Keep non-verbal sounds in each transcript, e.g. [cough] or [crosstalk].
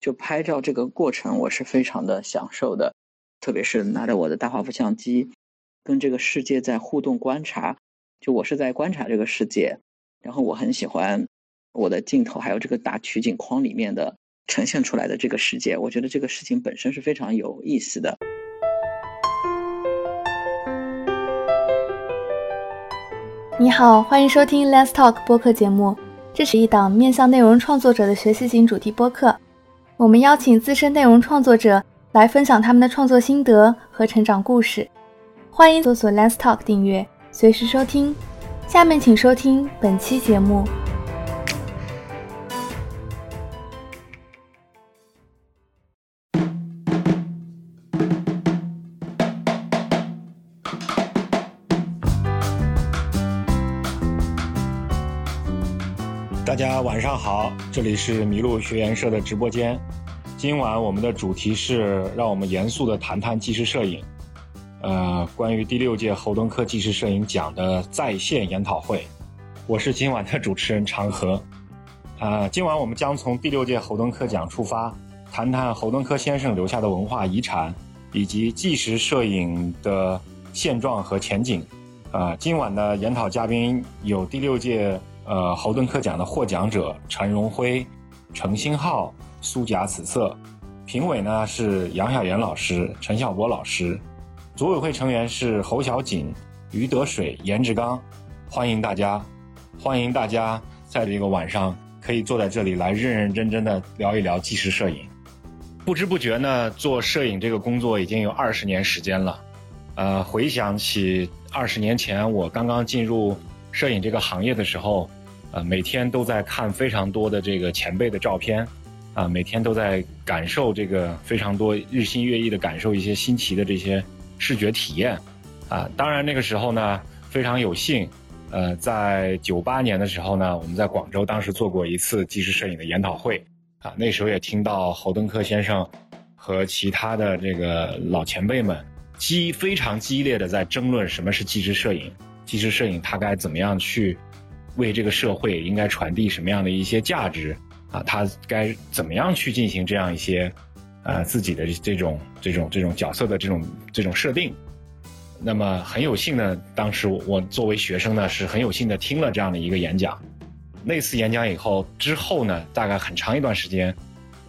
就拍照这个过程，我是非常的享受的，特别是拿着我的大画幅相机，跟这个世界在互动观察，就我是在观察这个世界，然后我很喜欢我的镜头，还有这个大取景框里面的呈现出来的这个世界，我觉得这个事情本身是非常有意思的。你好，欢迎收听 Let's Talk 播客节目。这是一档面向内容创作者的学习型主题播客。我们邀请资深内容创作者来分享他们的创作心得和成长故事。欢迎搜索 Lens Talk 订阅，随时收听。下面请收听本期节目。大家晚上好，这里是麋鹿学研社的直播间。今晚我们的主题是让我们严肃的谈谈纪实摄影。呃，关于第六届侯登科纪实摄影奖的在线研讨会，我是今晚的主持人长河。啊，今晚我们将从第六届侯登科奖出发，谈谈侯登科先生留下的文化遗产，以及纪实摄影的现状和前景。啊，今晚的研讨嘉宾有第六届。呃，侯登科奖的获奖者陈荣辉、程星浩、苏甲紫色，评委呢是杨晓岩老师、陈晓波老师，组委会成员是侯小锦、于德水、严志刚，欢迎大家，欢迎大家在这个晚上可以坐在这里来认认真真的聊一聊纪实摄影。不知不觉呢，做摄影这个工作已经有二十年时间了，呃，回想起二十年前我刚刚进入摄影这个行业的时候。呃，每天都在看非常多的这个前辈的照片，啊，每天都在感受这个非常多日新月异的感受一些新奇的这些视觉体验，啊，当然那个时候呢非常有幸，呃，在九八年的时候呢，我们在广州当时做过一次纪实摄影的研讨会，啊，那时候也听到侯登科先生和其他的这个老前辈们激非常激烈的在争论什么是纪实摄影，纪实摄影它该怎么样去。为这个社会应该传递什么样的一些价值啊？它该怎么样去进行这样一些，呃，自己的这种这种这种角色的这种这种设定？那么很有幸呢，当时我作为学生呢，是很有幸的听了这样的一个演讲。那次演讲以后之后呢，大概很长一段时间，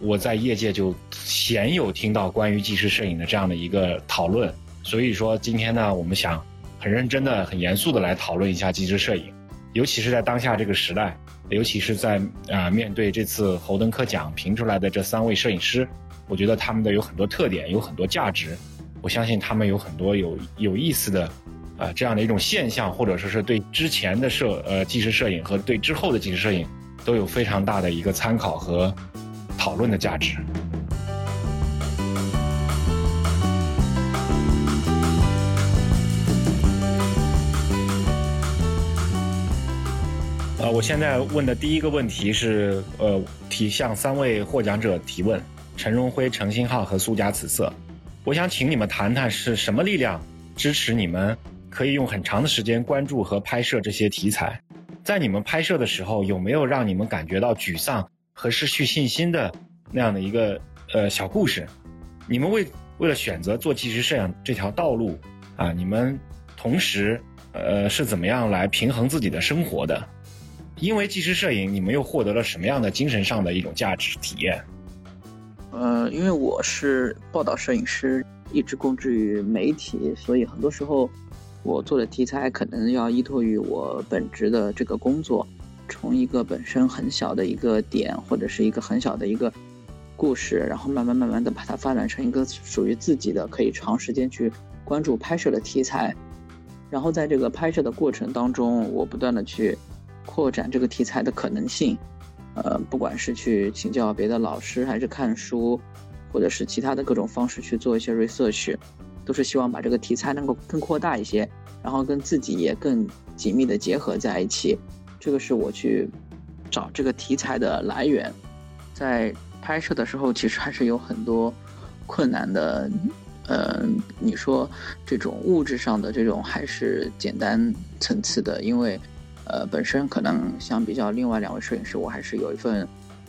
我在业界就鲜有听到关于纪实摄影的这样的一个讨论。所以说今天呢，我们想很认真的、很严肃的来讨论一下纪实摄影。尤其是在当下这个时代，尤其是在啊面对这次侯登科奖评出来的这三位摄影师，我觉得他们的有很多特点，有很多价值。我相信他们有很多有有意思的啊这样的一种现象，或者说是对之前的摄呃纪实摄影和对之后的纪实摄影都有非常大的一个参考和讨论的价值。呃，我现在问的第一个问题是，呃，提向三位获奖者提问：陈荣辉、程星浩和苏家紫色。我想请你们谈谈是什么力量支持你们可以用很长的时间关注和拍摄这些题材？在你们拍摄的时候，有没有让你们感觉到沮丧和失去信心的那样的一个呃小故事？你们为为了选择做纪实摄影这条道路啊，你们同时呃是怎么样来平衡自己的生活的？因为纪实摄影，你们又获得了什么样的精神上的一种价值体验？呃，因为我是报道摄影师，一直供职于媒体，所以很多时候我做的题材可能要依托于我本职的这个工作，从一个本身很小的一个点，或者是一个很小的一个故事，然后慢慢慢慢的把它发展成一个属于自己的可以长时间去关注拍摄的题材，然后在这个拍摄的过程当中，我不断的去。扩展这个题材的可能性，呃，不管是去请教别的老师，还是看书，或者是其他的各种方式去做一些 research，都是希望把这个题材能够更扩大一些，然后跟自己也更紧密的结合在一起。这个是我去找这个题材的来源。在拍摄的时候，其实还是有很多困难的，呃，你说这种物质上的这种还是简单层次的，因为。呃，本身可能相比较另外两位摄影师，我还是有一份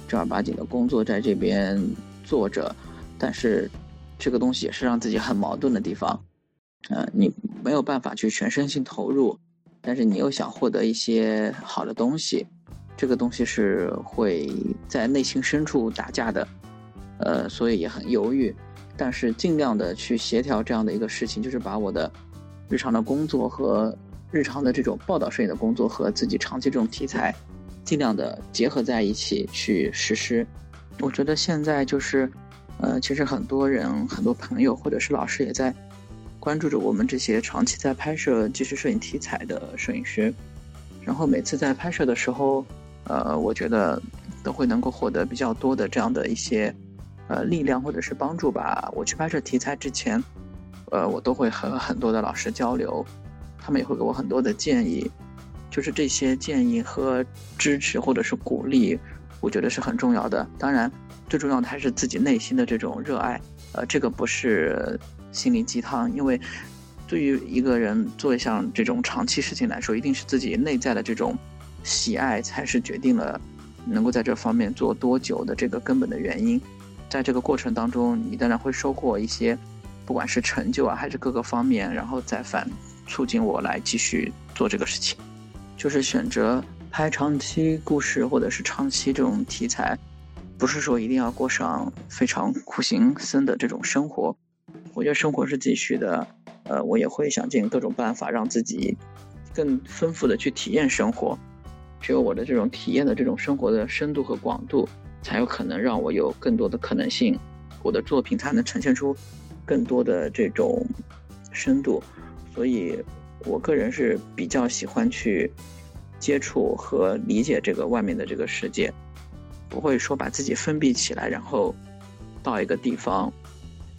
正儿八经的工作在这边做着，但是这个东西也是让自己很矛盾的地方。呃，你没有办法去全身心投入，但是你又想获得一些好的东西，这个东西是会在内心深处打架的。呃，所以也很犹豫，但是尽量的去协调这样的一个事情，就是把我的日常的工作和日常的这种报道摄影的工作和自己长期这种题材，尽量的结合在一起去实施。我觉得现在就是，呃，其实很多人、很多朋友或者是老师也在关注着我们这些长期在拍摄纪实摄影题材的摄影师，然后每次在拍摄的时候，呃，我觉得都会能够获得比较多的这样的一些。呃，力量或者是帮助吧。我去拍摄题材之前，呃，我都会和很多的老师交流，他们也会给我很多的建议。就是这些建议和支持或者是鼓励，我觉得是很重要的。当然，最重要的还是自己内心的这种热爱。呃，这个不是心灵鸡汤，因为对于一个人做一项这种长期事情来说，一定是自己内在的这种喜爱才是决定了能够在这方面做多久的这个根本的原因。在这个过程当中，你当然会收获一些，不管是成就啊，还是各个方面，然后再反促进我来继续做这个事情。就是选择拍长期故事或者是长期这种题材，不是说一定要过上非常苦行僧的这种生活。我觉得生活是继续的，呃，我也会想尽各种办法让自己更丰富的去体验生活。只有我的这种体验的这种生活的深度和广度。才有可能让我有更多的可能性，我的作品才能呈现出更多的这种深度。所以，我个人是比较喜欢去接触和理解这个外面的这个世界，不会说把自己封闭起来，然后到一个地方，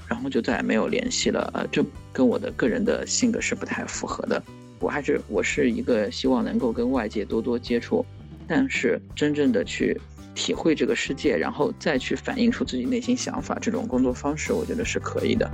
然后就再也没有联系了。呃，这跟我的个人的性格是不太符合的。我还是我是一个希望能够跟外界多多接触，但是真正的去。体会这个世界，然后再去反映出自己内心想法，这种工作方式，我觉得是可以的。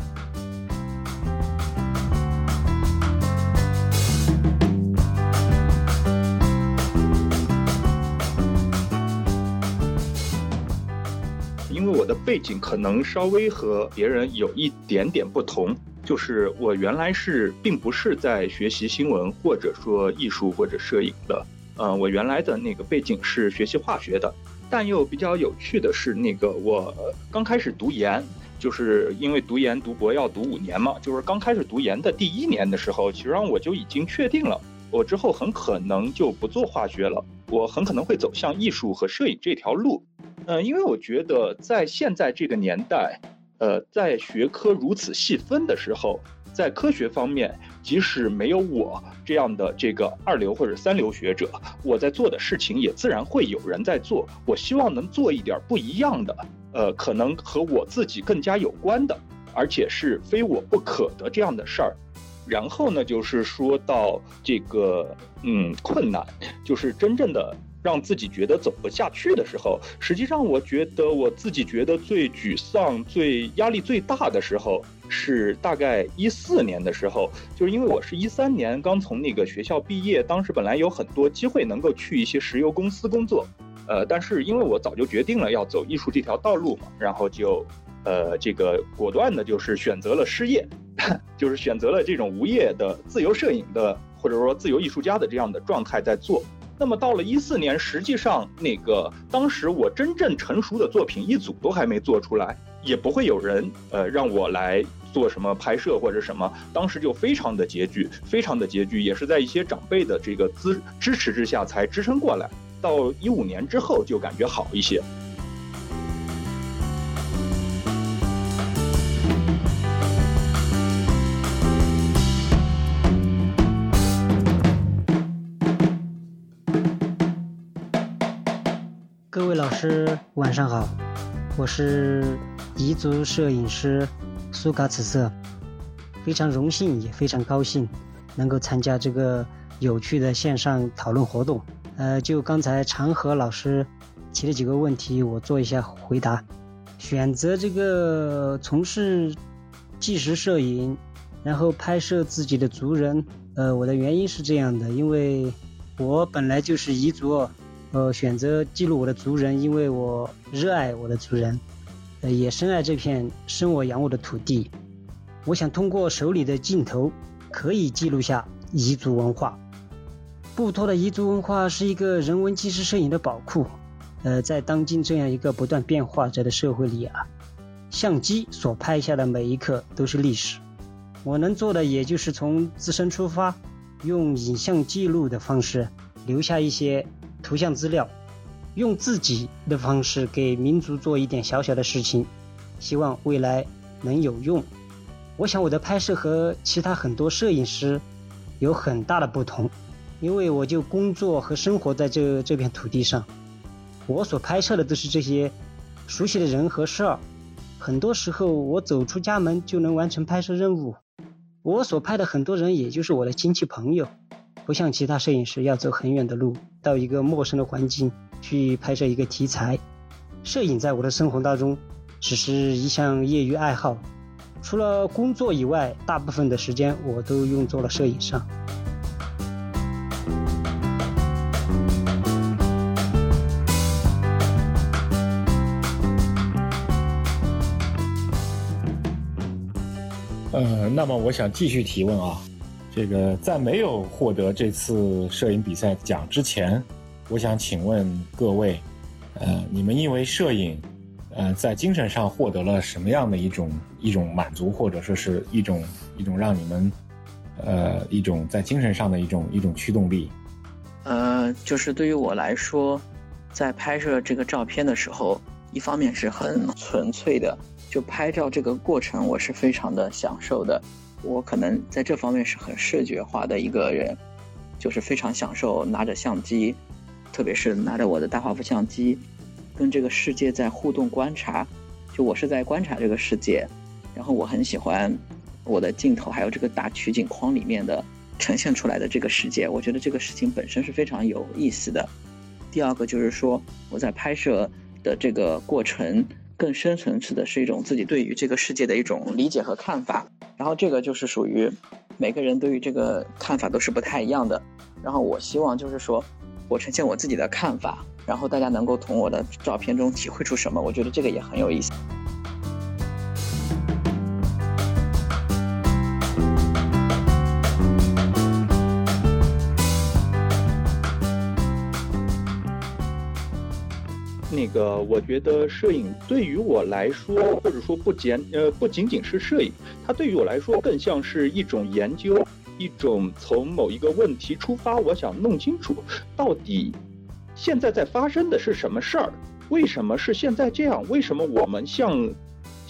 背景可能稍微和别人有一点点不同，就是我原来是并不是在学习新闻或者说艺术或者摄影的，呃，我原来的那个背景是学习化学的。但又比较有趣的是，那个我刚开始读研，就是因为读研读博要读五年嘛，就是刚开始读研的第一年的时候，其实上我就已经确定了，我之后很可能就不做化学了，我很可能会走向艺术和摄影这条路。嗯，因为我觉得在现在这个年代，呃，在学科如此细分的时候。在科学方面，即使没有我这样的这个二流或者三流学者，我在做的事情也自然会有人在做。我希望能做一点不一样的，呃，可能和我自己更加有关的，而且是非我不可的这样的事儿。然后呢，就是说到这个，嗯，困难，就是真正的。让自己觉得走不下去的时候，实际上我觉得我自己觉得最沮丧、最压力最大的时候是大概一四年的时候，就是因为我是一三年刚从那个学校毕业，当时本来有很多机会能够去一些石油公司工作，呃，但是因为我早就决定了要走艺术这条道路嘛，然后就，呃，这个果断的就是选择了失业，[laughs] 就是选择了这种无业的自由摄影的或者说自由艺术家的这样的状态在做。那么到了一四年，实际上那个当时我真正成熟的作品一组都还没做出来，也不会有人呃让我来做什么拍摄或者什么，当时就非常的拮据，非常的拮据，也是在一些长辈的这个支支持之下才支撑过来。到一五年之后就感觉好一些。各位老师晚上好，我是彝族摄影师苏嘎紫色，非常荣幸也非常高兴能够参加这个有趣的线上讨论活动。呃，就刚才长河老师提的几个问题，我做一下回答。选择这个从事纪实摄影，然后拍摄自己的族人，呃，我的原因是这样的，因为我本来就是彝族。呃，选择记录我的族人，因为我热爱我的族人。呃，也深爱这片生我养我的土地。我想通过手里的镜头，可以记录下彝族文化。布托的彝族文化是一个人文纪实摄影的宝库。呃，在当今这样一个不断变化着的社会里啊，相机所拍下的每一刻都是历史。我能做的也就是从自身出发，用影像记录的方式留下一些图像资料，用自己的方式给民族做一点小小的事情，希望未来能有用。我想我的拍摄和其他很多摄影师有很大的不同，因为我就工作和生活在这这片土地上。我所拍摄的都是这些熟悉的人和事儿，很多时候我走出家门就能完成拍摄任务。我所拍的很多人也就是我的亲戚朋友，不像其他摄影师要走很远的路，到一个陌生的环境去拍摄一个题材。摄影在我的生活当中只是一项业余爱好，除了工作以外，大部分的时间我都用作了摄影上。呃，那么我想继续提问啊，这个在没有获得这次摄影比赛奖之前，我想请问各位，呃，你们因为摄影，呃，在精神上获得了什么样的一种一种满足，或者说是一种一种让你们，呃，一种在精神上的一种一种驱动力？呃，就是对于我来说，在拍摄这个照片的时候，一方面是很纯粹的。就拍照这个过程，我是非常的享受的。我可能在这方面是很视觉化的一个人，就是非常享受拿着相机，特别是拿着我的大画幅相机，跟这个世界在互动观察。就我是在观察这个世界，然后我很喜欢我的镜头还有这个大取景框里面的呈现出来的这个世界。我觉得这个事情本身是非常有意思的。第二个就是说我在拍摄的这个过程。更深层次的是一种自己对于这个世界的一种理解和看法，然后这个就是属于每个人对于这个看法都是不太一样的。然后我希望就是说我呈现我自己的看法，然后大家能够从我的照片中体会出什么，我觉得这个也很有意思。那个，我觉得摄影对于我来说，或者说不简呃不仅仅是摄影，它对于我来说更像是一种研究，一种从某一个问题出发，我想弄清楚到底现在在发生的是什么事儿，为什么是现在这样，为什么我们像。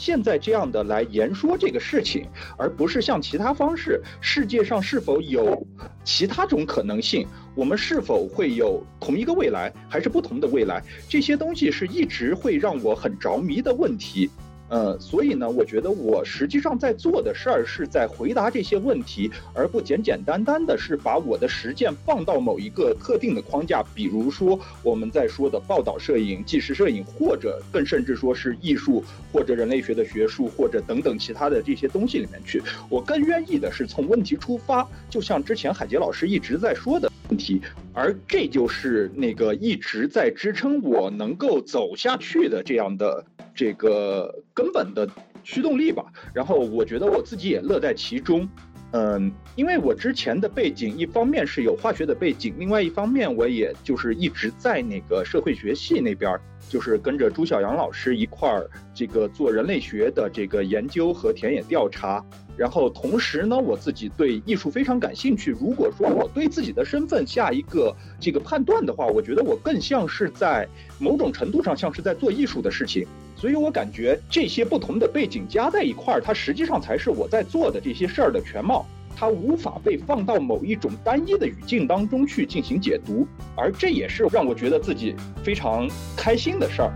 现在这样的来言说这个事情，而不是像其他方式，世界上是否有其他种可能性？我们是否会有同一个未来，还是不同的未来？这些东西是一直会让我很着迷的问题。呃，所以呢，我觉得我实际上在做的事儿是在回答这些问题，而不简简单单的是把我的实践放到某一个特定的框架，比如说我们在说的报道摄影、纪实摄影，或者更甚至说是艺术或者人类学的学术或者等等其他的这些东西里面去。我更愿意的是从问题出发，就像之前海杰老师一直在说的问题，而这就是那个一直在支撑我能够走下去的这样的。这个根本的驱动力吧，然后我觉得我自己也乐在其中，嗯，因为我之前的背景，一方面是有化学的背景，另外一方面我也就是一直在那个社会学系那边，就是跟着朱晓阳老师一块儿这个做人类学的这个研究和田野调查。然后同时呢，我自己对艺术非常感兴趣。如果说我对自己的身份下一个这个判断的话，我觉得我更像是在某种程度上像是在做艺术的事情。所以我感觉这些不同的背景加在一块儿，它实际上才是我在做的这些事儿的全貌。它无法被放到某一种单一的语境当中去进行解读，而这也是让我觉得自己非常开心的事儿。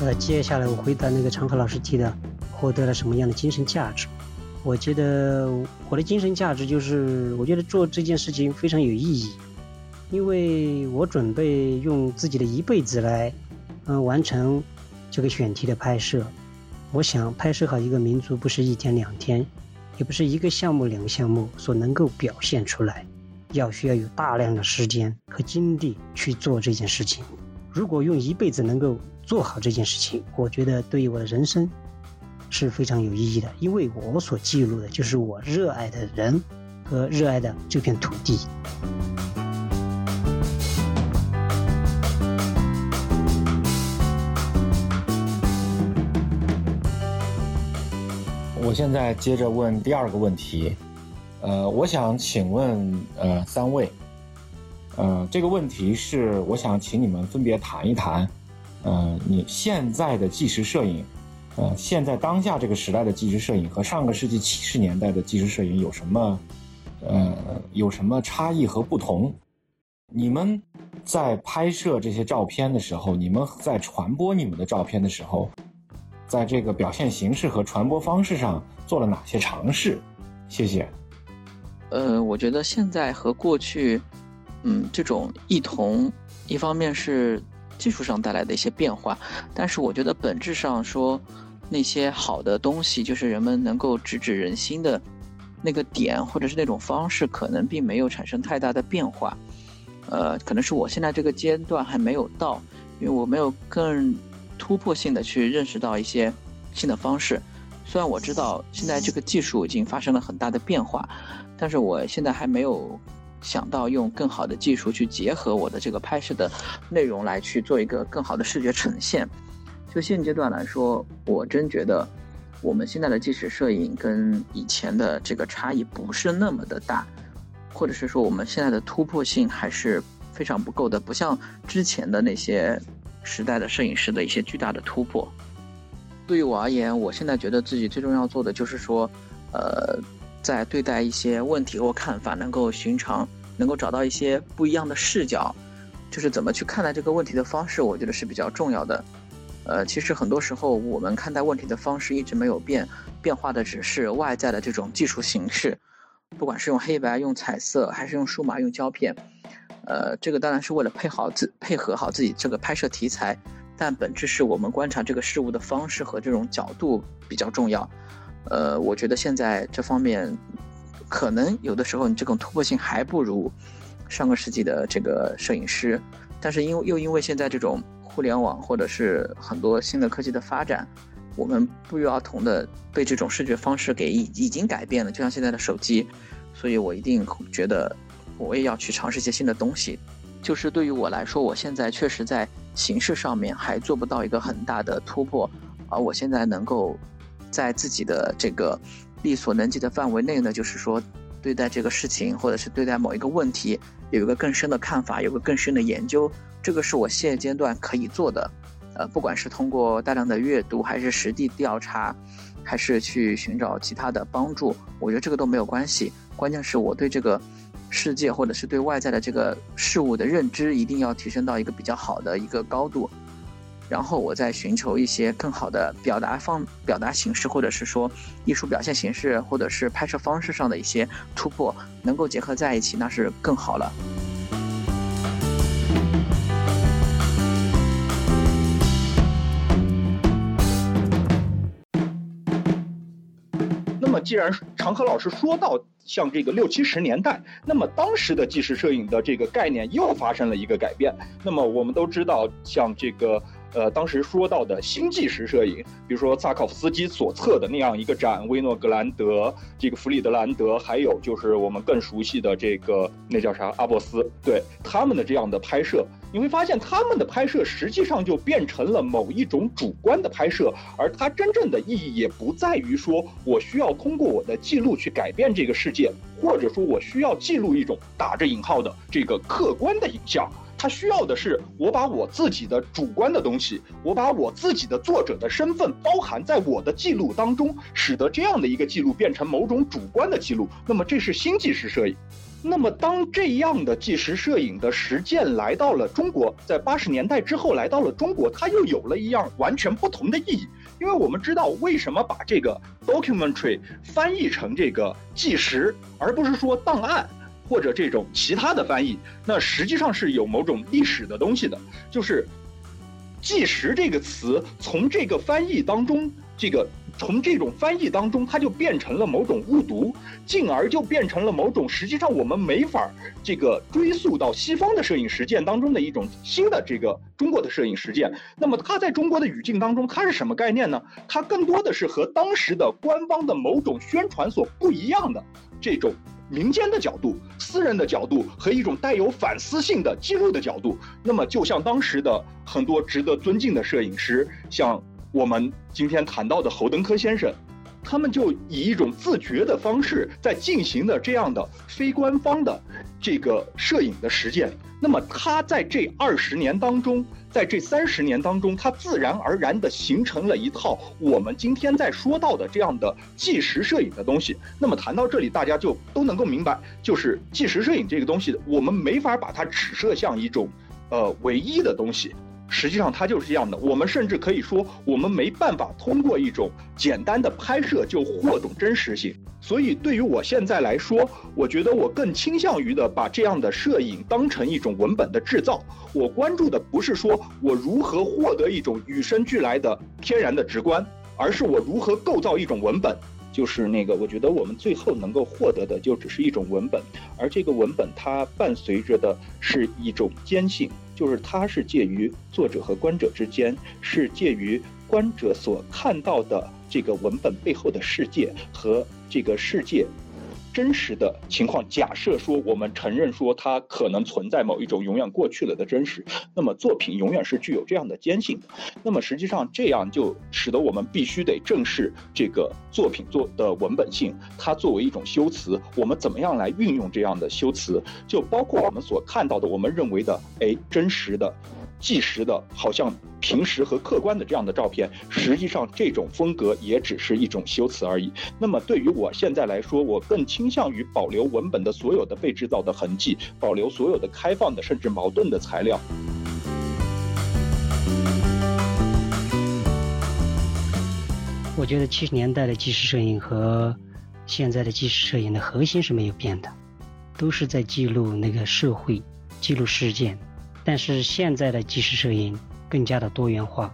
呃，接下来我回答那个常和老师提的，获得了什么样的精神价值？我觉得我的精神价值就是，我觉得做这件事情非常有意义，因为我准备用自己的一辈子来，嗯，完成这个选题的拍摄。我想拍摄好一个民族不是一天两天，也不是一个项目两个项目所能够表现出来，要需要有大量的时间和精力去做这件事情。如果用一辈子能够做好这件事情，我觉得对于我的人生是非常有意义的，因为我所记录的就是我热爱的人和热爱的这片土地。我现在接着问第二个问题，呃，我想请问呃三位，呃，这个问题是我想请你们分别谈一谈，呃，你现在的纪实摄影，呃，现在当下这个时代的纪实摄影和上个世纪七十年代的纪实摄影有什么，呃，有什么差异和不同？你们在拍摄这些照片的时候，你们在传播你们的照片的时候。在这个表现形式和传播方式上做了哪些尝试？谢谢。呃，我觉得现在和过去，嗯，这种异同，一方面是技术上带来的一些变化，但是我觉得本质上说，那些好的东西，就是人们能够直指人心的那个点，或者是那种方式，可能并没有产生太大的变化。呃，可能是我现在这个阶段还没有到，因为我没有更。突破性的去认识到一些新的方式，虽然我知道现在这个技术已经发生了很大的变化，但是我现在还没有想到用更好的技术去结合我的这个拍摄的内容来去做一个更好的视觉呈现。就现阶段来说，我真觉得我们现在的纪实摄影跟以前的这个差异不是那么的大，或者是说我们现在的突破性还是非常不够的，不像之前的那些。时代的摄影师的一些巨大的突破，对于我而言，我现在觉得自己最重要做的就是说，呃，在对待一些问题或看法，能够寻常，能够找到一些不一样的视角，就是怎么去看待这个问题的方式，我觉得是比较重要的。呃，其实很多时候我们看待问题的方式一直没有变，变化的只是外在的这种技术形式，不管是用黑白、用彩色，还是用数码、用胶片。呃，这个当然是为了配好自配合好自己这个拍摄题材，但本质是我们观察这个事物的方式和这种角度比较重要。呃，我觉得现在这方面可能有的时候你这种突破性还不如上个世纪的这个摄影师，但是因为又因为现在这种互联网或者是很多新的科技的发展，我们不约而同的被这种视觉方式给已已经改变了，就像现在的手机，所以我一定觉得。我也要去尝试一些新的东西，就是对于我来说，我现在确实在形式上面还做不到一个很大的突破，而我现在能够在自己的这个力所能及的范围内呢，就是说对待这个事情或者是对待某一个问题有一个更深的看法，有个更深的研究，这个是我现阶段可以做的。呃，不管是通过大量的阅读，还是实地调查，还是去寻找其他的帮助，我觉得这个都没有关系，关键是我对这个。世界或者是对外在的这个事物的认知，一定要提升到一个比较好的一个高度，然后我再寻求一些更好的表达方、表达形式，或者是说艺术表现形式，或者是拍摄方式上的一些突破，能够结合在一起，那是更好了。那么，既然长河老师说到。像这个六七十年代，那么当时的纪实摄影的这个概念又发生了一个改变。那么我们都知道，像这个呃，当时说到的新纪实摄影，比如说萨考夫斯基所策的那样一个展，威诺格兰德、这个弗里德兰德，还有就是我们更熟悉的这个那叫啥阿伯斯，对他们的这样的拍摄。你会发现，他们的拍摄实际上就变成了某一种主观的拍摄，而它真正的意义也不在于说我需要通过我的记录去改变这个世界，或者说我需要记录一种打着引号的这个客观的影像。它需要的是我把我自己的主观的东西，我把我自己的作者的身份包含在我的记录当中，使得这样的一个记录变成某种主观的记录。那么，这是新纪实摄影。那么，当这样的纪实摄影的实践来到了中国，在八十年代之后来到了中国，它又有了一样完全不同的意义。因为我们知道，为什么把这个 documentary 翻译成这个纪实，而不是说档案或者这种其他的翻译，那实际上是有某种历史的东西的。就是“纪实”这个词从这个翻译当中这个从这种翻译当中，它就变成了某种误读，进而就变成了某种实际上我们没法这个追溯到西方的摄影实践当中的一种新的这个中国的摄影实践。那么它在中国的语境当中，它是什么概念呢？它更多的是和当时的官方的某种宣传所不一样的这种民间的角度、私人的角度和一种带有反思性的记录的角度。那么就像当时的很多值得尊敬的摄影师，像。我们今天谈到的侯登科先生，他们就以一种自觉的方式在进行的这样的非官方的这个摄影的实践。那么他在这二十年当中，在这三十年当中，它自然而然地形成了一套我们今天在说到的这样的纪实摄影的东西。那么谈到这里，大家就都能够明白，就是纪实摄影这个东西，我们没法把它只设像一种，呃，唯一的东西。实际上它就是这样的，我们甚至可以说，我们没办法通过一种简单的拍摄就获得真实性。所以对于我现在来说，我觉得我更倾向于的把这样的摄影当成一种文本的制造。我关注的不是说我如何获得一种与生俱来的天然的直观，而是我如何构造一种文本。就是那个，我觉得我们最后能够获得的就只是一种文本，而这个文本它伴随着的是一种坚信。就是它是介于作者和观者之间，是介于观者所看到的这个文本背后的世界和这个世界。真实的情况，假设说我们承认说它可能存在某一种永远过去了的真实，那么作品永远是具有这样的坚信的。那么实际上这样就使得我们必须得正视这个作品作的文本性，它作为一种修辞，我们怎么样来运用这样的修辞？就包括我们所看到的，我们认为的哎真实的。即时的，好像平时和客观的这样的照片，实际上这种风格也只是一种修辞而已。那么对于我现在来说，我更倾向于保留文本的所有的被制造的痕迹，保留所有的开放的甚至矛盾的材料。我觉得七十年代的纪实摄影和现在的纪实摄影的核心是没有变的，都是在记录那个社会，记录事件。但是现在的纪实摄影更加的多元化，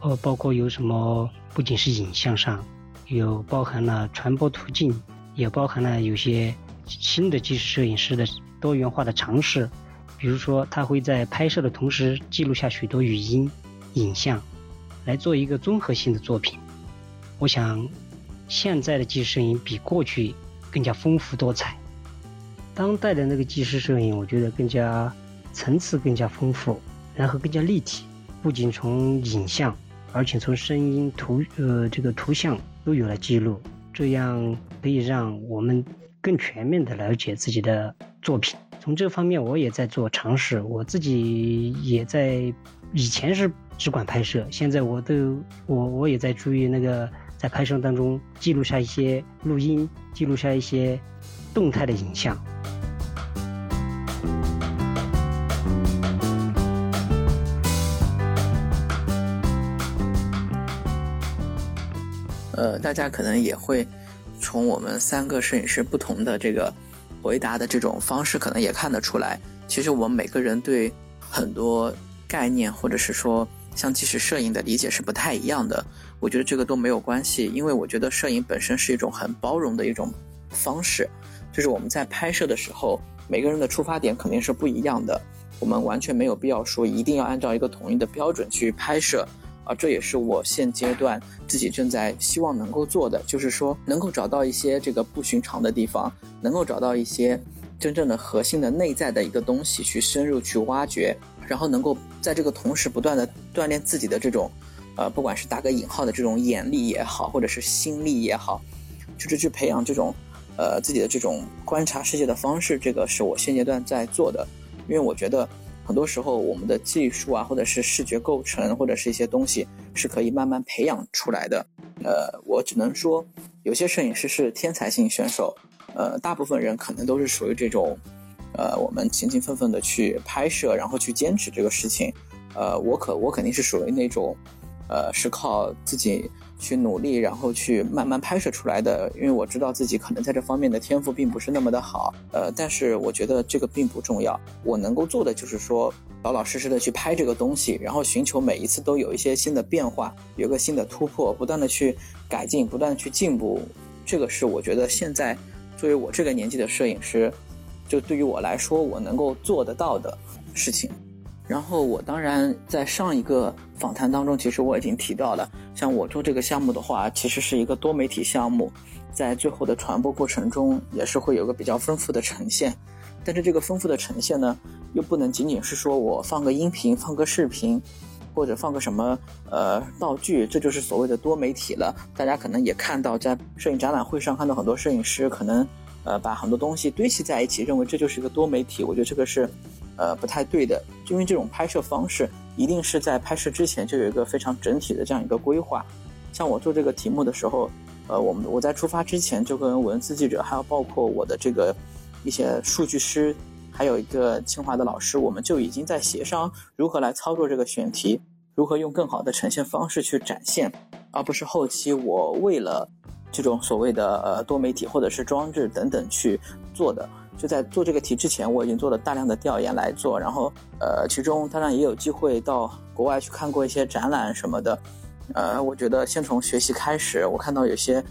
呃，包括有什么，不仅是影像上，有包含了传播途径，也包含了有些新的纪实摄影师的多元化的尝试，比如说他会在拍摄的同时记录下许多语音、影像，来做一个综合性的作品。我想，现在的纪实摄影比过去更加丰富多彩，当代的那个纪实摄影，我觉得更加。层次更加丰富，然后更加立体，不仅从影像，而且从声音、图呃这个图像都有了记录，这样可以让我们更全面的了解自己的作品。从这方面，我也在做尝试，我自己也在以前是只管拍摄，现在我都我我也在注意那个在拍摄当中记录下一些录音，记录下一些动态的影像。呃，大家可能也会从我们三个摄影师不同的这个回答的这种方式，可能也看得出来，其实我们每个人对很多概念或者是说像纪实摄影的理解是不太一样的。我觉得这个都没有关系，因为我觉得摄影本身是一种很包容的一种方式，就是我们在拍摄的时候，每个人的出发点肯定是不一样的，我们完全没有必要说一定要按照一个统一的标准去拍摄。啊，这也是我现阶段自己正在希望能够做的，就是说能够找到一些这个不寻常的地方，能够找到一些真正的核心的内在的一个东西去深入去挖掘，然后能够在这个同时不断的锻炼自己的这种，呃，不管是打个引号的这种眼力也好，或者是心力也好，就是去培养这种，呃，自己的这种观察世界的方式，这个是我现阶段在做的，因为我觉得。很多时候，我们的技术啊，或者是视觉构成，或者是一些东西，是可以慢慢培养出来的。呃，我只能说，有些摄影师是天才型选手，呃，大部分人可能都是属于这种，呃，我们勤勤奋奋的去拍摄，然后去坚持这个事情。呃，我可我肯定是属于那种，呃，是靠自己去努力，然后去慢慢拍摄出来的。因为我知道自己可能在这方面的天赋并不是那么的好，呃，但是我觉得这个并不重要。我能够做的就是说，老老实实的去拍这个东西，然后寻求每一次都有一些新的变化，有个新的突破，不断的去改进，不断的去进步。这个是我觉得现在作为我这个年纪的摄影师，就对于我来说，我能够做得到的事情。然后我当然在上一个访谈当中，其实我已经提到了，像我做这个项目的话，其实是一个多媒体项目，在最后的传播过程中，也是会有个比较丰富的呈现。但是这个丰富的呈现呢，又不能仅仅是说我放个音频、放个视频，或者放个什么呃道具，这就是所谓的多媒体了。大家可能也看到，在摄影展览会上看到很多摄影师可能呃把很多东西堆砌在一起，认为这就是一个多媒体。我觉得这个是。呃，不太对的，因为这种拍摄方式一定是在拍摄之前就有一个非常整体的这样一个规划。像我做这个题目的时候，呃，我们我在出发之前就跟文字记者，还有包括我的这个一些数据师，还有一个清华的老师，我们就已经在协商如何来操作这个选题，如何用更好的呈现方式去展现，而不是后期我为了这种所谓的呃多媒体或者是装置等等去做的。就在做这个题之前，我已经做了大量的调研来做，然后呃，其中当然也有机会到国外去看过一些展览什么的，呃，我觉得先从学习开始，我看到有些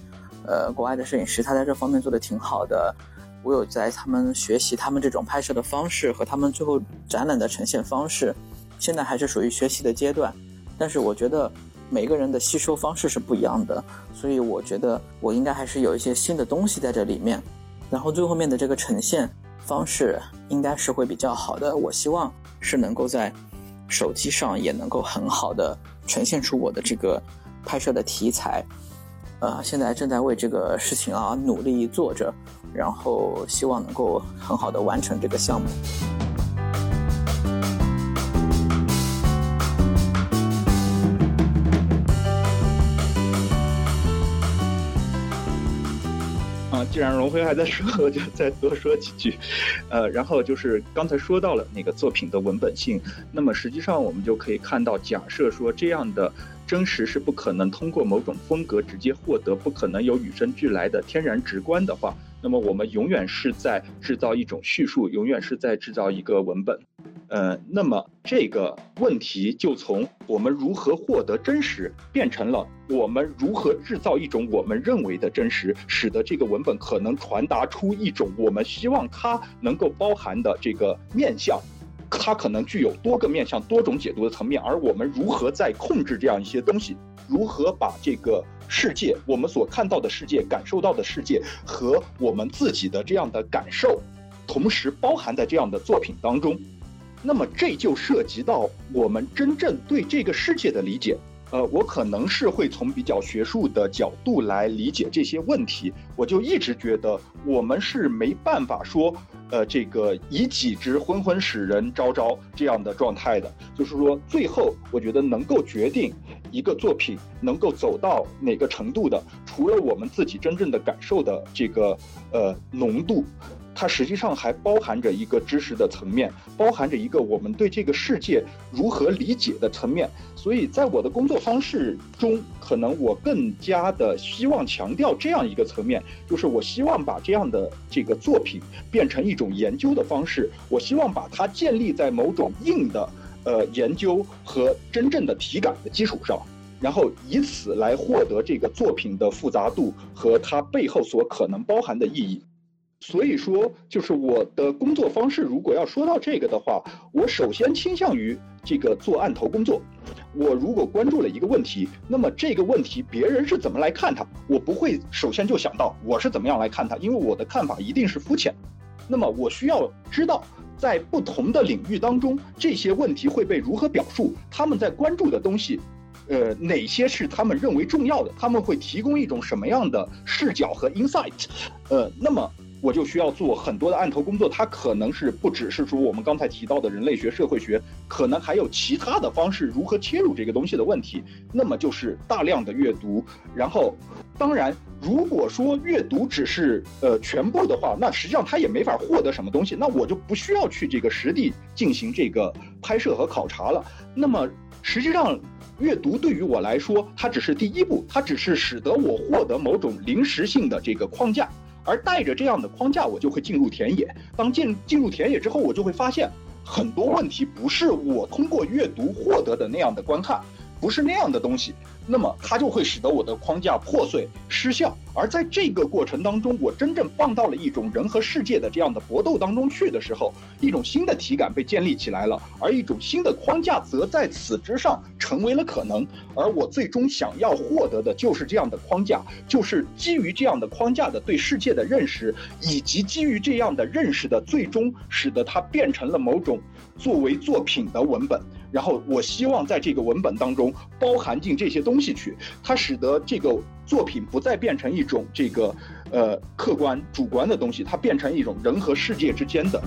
呃国外的摄影师他在这方面做的挺好的，我有在他们学习他们这种拍摄的方式和他们最后展览的呈现方式，现在还是属于学习的阶段，但是我觉得每个人的吸收方式是不一样的，所以我觉得我应该还是有一些新的东西在这里面。然后最后面的这个呈现方式应该是会比较好的，我希望是能够在手机上也能够很好的呈现出我的这个拍摄的题材，呃，现在正在为这个事情啊努力做着，然后希望能够很好的完成这个项目。既然荣辉还在说，我就再多说几句。呃，然后就是刚才说到了那个作品的文本性，那么实际上我们就可以看到，假设说这样的真实是不可能通过某种风格直接获得，不可能有与生俱来的天然直观的话。那么我们永远是在制造一种叙述，永远是在制造一个文本，呃，那么这个问题就从我们如何获得真实，变成了我们如何制造一种我们认为的真实，使得这个文本可能传达出一种我们希望它能够包含的这个面相，它可能具有多个面向、多种解读的层面，而我们如何在控制这样一些东西，如何把这个。世界，我们所看到的世界、感受到的世界和我们自己的这样的感受，同时包含在这样的作品当中，那么这就涉及到我们真正对这个世界的理解。呃，我可能是会从比较学术的角度来理解这些问题，我就一直觉得我们是没办法说，呃，这个以己之昏昏使人昭昭这样的状态的，就是说，最后我觉得能够决定一个作品能够走到哪个程度的，除了我们自己真正的感受的这个呃浓度。它实际上还包含着一个知识的层面，包含着一个我们对这个世界如何理解的层面。所以在我的工作方式中，可能我更加的希望强调这样一个层面，就是我希望把这样的这个作品变成一种研究的方式，我希望把它建立在某种硬的呃研究和真正的体感的基础上，然后以此来获得这个作品的复杂度和它背后所可能包含的意义。所以说，就是我的工作方式。如果要说到这个的话，我首先倾向于这个做案头工作。我如果关注了一个问题，那么这个问题别人是怎么来看它，我不会首先就想到我是怎么样来看它，因为我的看法一定是肤浅。那么我需要知道，在不同的领域当中，这些问题会被如何表述，他们在关注的东西，呃，哪些是他们认为重要的，他们会提供一种什么样的视角和 insight，呃，那么。我就需要做很多的案头工作，它可能是不只是说我们刚才提到的人类学、社会学，可能还有其他的方式如何切入这个东西的问题。那么就是大量的阅读，然后，当然，如果说阅读只是呃全部的话，那实际上它也没法获得什么东西，那我就不需要去这个实地进行这个拍摄和考察了。那么实际上。阅读对于我来说，它只是第一步，它只是使得我获得某种临时性的这个框架，而带着这样的框架，我就会进入田野。当进进入田野之后，我就会发现很多问题不是我通过阅读获得的那样的观看。不是那样的东西，那么它就会使得我的框架破碎失效。而在这个过程当中，我真正放到了一种人和世界的这样的搏斗当中去的时候，一种新的体感被建立起来了，而一种新的框架则在此之上成为了可能。而我最终想要获得的就是这样的框架，就是基于这样的框架的对世界的认识，以及基于这样的认识的最终使得它变成了某种作为作品的文本。然后我希望在这个文本当中包含进这些东西去，它使得这个作品不再变成一种这个呃客观主观的东西，它变成一种人和世界之间的。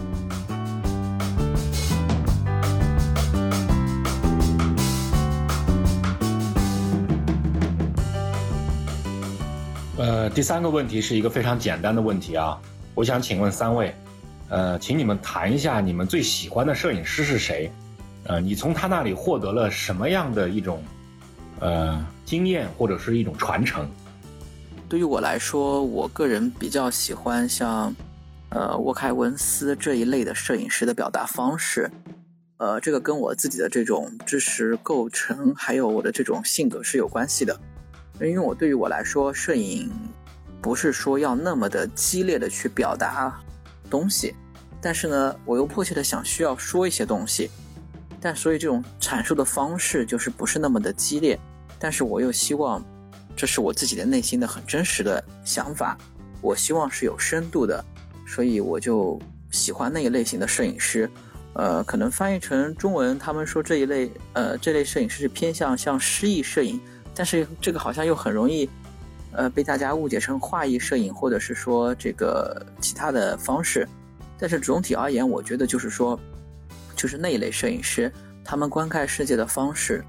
呃，第三个问题是一个非常简单的问题啊，我想请问三位，呃，请你们谈一下你们最喜欢的摄影师是谁？呃，你从他那里获得了什么样的一种，呃，经验或者是一种传承？对于我来说，我个人比较喜欢像，呃，沃开文斯这一类的摄影师的表达方式。呃，这个跟我自己的这种知识构成，还有我的这种性格是有关系的。因为我对于我来说，摄影不是说要那么的激烈的去表达东西，但是呢，我又迫切的想需要说一些东西。但所以这种阐述的方式就是不是那么的激烈，但是我又希望，这是我自己的内心的很真实的想法，我希望是有深度的，所以我就喜欢那一类型的摄影师，呃，可能翻译成中文，他们说这一类，呃，这类摄影师是偏向像诗意摄影，但是这个好像又很容易，呃，被大家误解成画意摄影，或者是说这个其他的方式，但是总体而言，我觉得就是说。就是那一类摄影师，他们观看世界的方式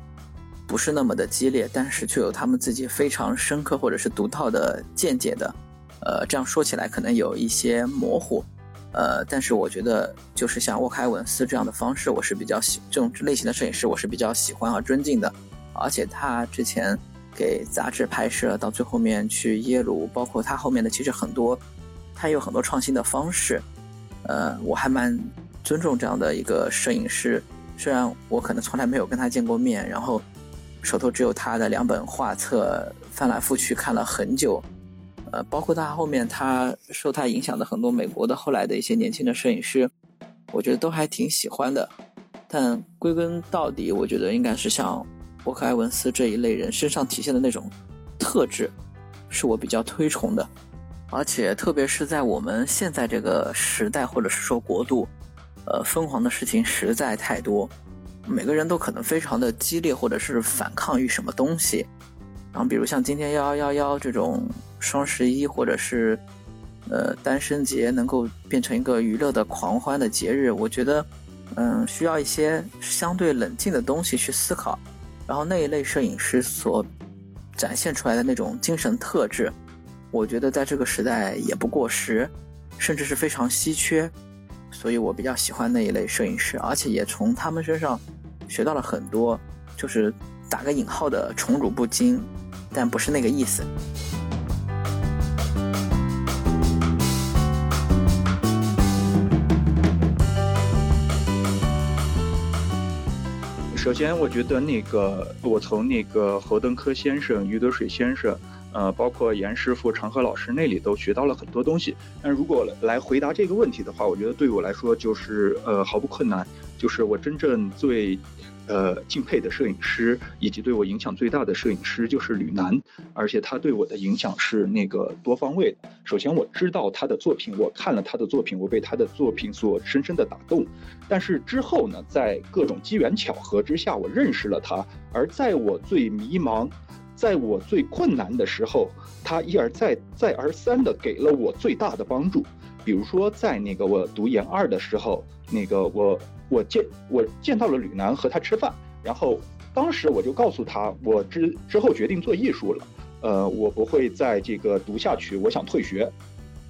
不是那么的激烈，但是却有他们自己非常深刻或者是独到的见解的。呃，这样说起来可能有一些模糊，呃，但是我觉得就是像沃凯文斯这样的方式，我是比较喜这种类型的摄影师，我是比较喜欢和尊敬的。而且他之前给杂志拍摄，到最后面去耶鲁，包括他后面的其实很多，他有很多创新的方式，呃，我还蛮。尊重这样的一个摄影师，虽然我可能从来没有跟他见过面，然后手头只有他的两本画册，翻来覆去看了很久，呃，包括他后面他受他影响的很多美国的后来的一些年轻的摄影师，我觉得都还挺喜欢的。但归根到底，我觉得应该是像沃克·埃文斯这一类人身上体现的那种特质，是我比较推崇的。而且特别是在我们现在这个时代，或者是说国度。呃，疯狂的事情实在太多，每个人都可能非常的激烈，或者是反抗于什么东西。然后，比如像今天幺幺幺幺这种双十一，或者是呃单身节，能够变成一个娱乐的狂欢的节日，我觉得，嗯，需要一些相对冷静的东西去思考。然后那一类摄影师所展现出来的那种精神特质，我觉得在这个时代也不过时，甚至是非常稀缺。所以我比较喜欢那一类摄影师，而且也从他们身上学到了很多，就是打个引号的宠辱不惊，但不是那个意思。首先，我觉得那个我从那个侯登科先生、余德水先生。呃，包括严师傅、长河老师那里都学到了很多东西。但如果来回答这个问题的话，我觉得对我来说就是呃毫不困难。就是我真正最呃敬佩的摄影师，以及对我影响最大的摄影师就是吕楠，而且他对我的影响是那个多方位的。首先我知道他的作品，我看了他的作品，我被他的作品所深深的打动。但是之后呢，在各种机缘巧合之下，我认识了他。而在我最迷茫。在我最困难的时候，他一而再、再而三的给了我最大的帮助。比如说，在那个我读研二的时候，那个我我见我见到了吕楠和他吃饭，然后当时我就告诉他，我之之后决定做艺术了，呃，我不会在这个读下去，我想退学。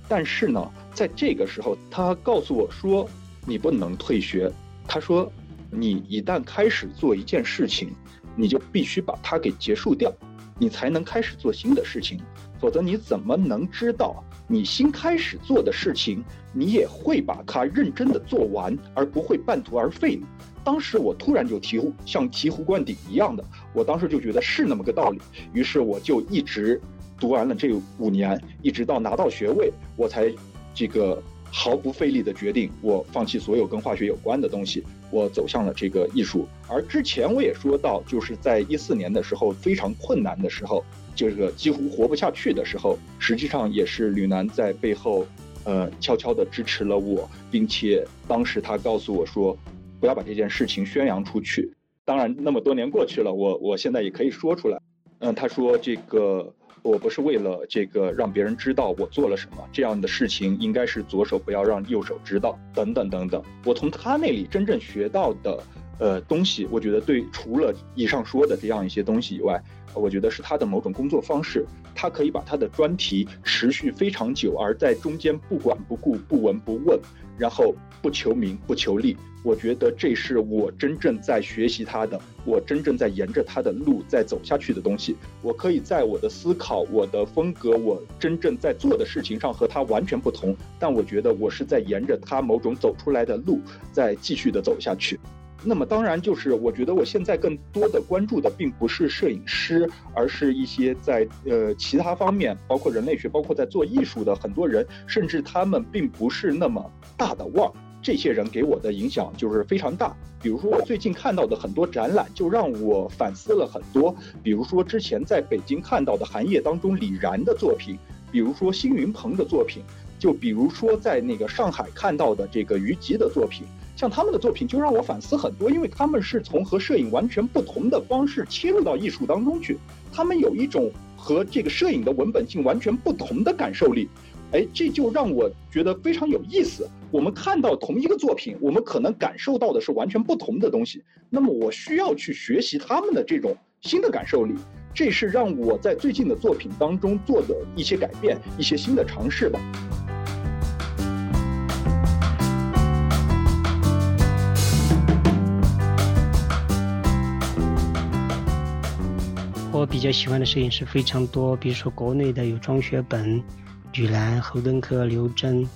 但是呢，在这个时候，他告诉我说，你不能退学。他说，你一旦开始做一件事情。你就必须把它给结束掉，你才能开始做新的事情。否则你怎么能知道你新开始做的事情，你也会把它认真的做完，而不会半途而废呢？当时我突然就醍醐像醍醐灌顶一样的，我当时就觉得是那么个道理，于是我就一直读完了这五年，一直到拿到学位，我才这个。毫不费力的决定，我放弃所有跟化学有关的东西，我走向了这个艺术。而之前我也说到，就是在一四年的时候非常困难的时候，这个几乎活不下去的时候，实际上也是吕楠在背后，呃，悄悄地支持了我，并且当时他告诉我说，不要把这件事情宣扬出去。当然，那么多年过去了，我我现在也可以说出来。嗯，他说这个。我不是为了这个让别人知道我做了什么，这样的事情应该是左手不要让右手知道，等等等等。我从他那里真正学到的，呃，东西，我觉得对，除了以上说的这样一些东西以外，我觉得是他的某种工作方式，他可以把他的专题持续非常久，而在中间不管不顾、不闻不问。然后不求名不求利，我觉得这是我真正在学习他的，我真正在沿着他的路在走下去的东西。我可以在我的思考、我的风格、我真正在做的事情上和他完全不同，但我觉得我是在沿着他某种走出来的路在继续的走下去。那么当然，就是我觉得我现在更多的关注的并不是摄影师，而是一些在呃其他方面，包括人类学，包括在做艺术的很多人，甚至他们并不是那么大的腕，这些人给我的影响就是非常大。比如说我最近看到的很多展览，就让我反思了很多。比如说之前在北京看到的寒夜当中李然的作品，比如说辛云鹏的作品，就比如说在那个上海看到的这个于吉的作品。像他们的作品就让我反思很多，因为他们是从和摄影完全不同的方式切入到艺术当中去，他们有一种和这个摄影的文本性完全不同的感受力，哎，这就让我觉得非常有意思。我们看到同一个作品，我们可能感受到的是完全不同的东西。那么我需要去学习他们的这种新的感受力，这是让我在最近的作品当中做的一些改变，一些新的尝试吧。比较喜欢的摄影师非常多，比如说国内的有庄学本、吕兰、侯登科、刘真、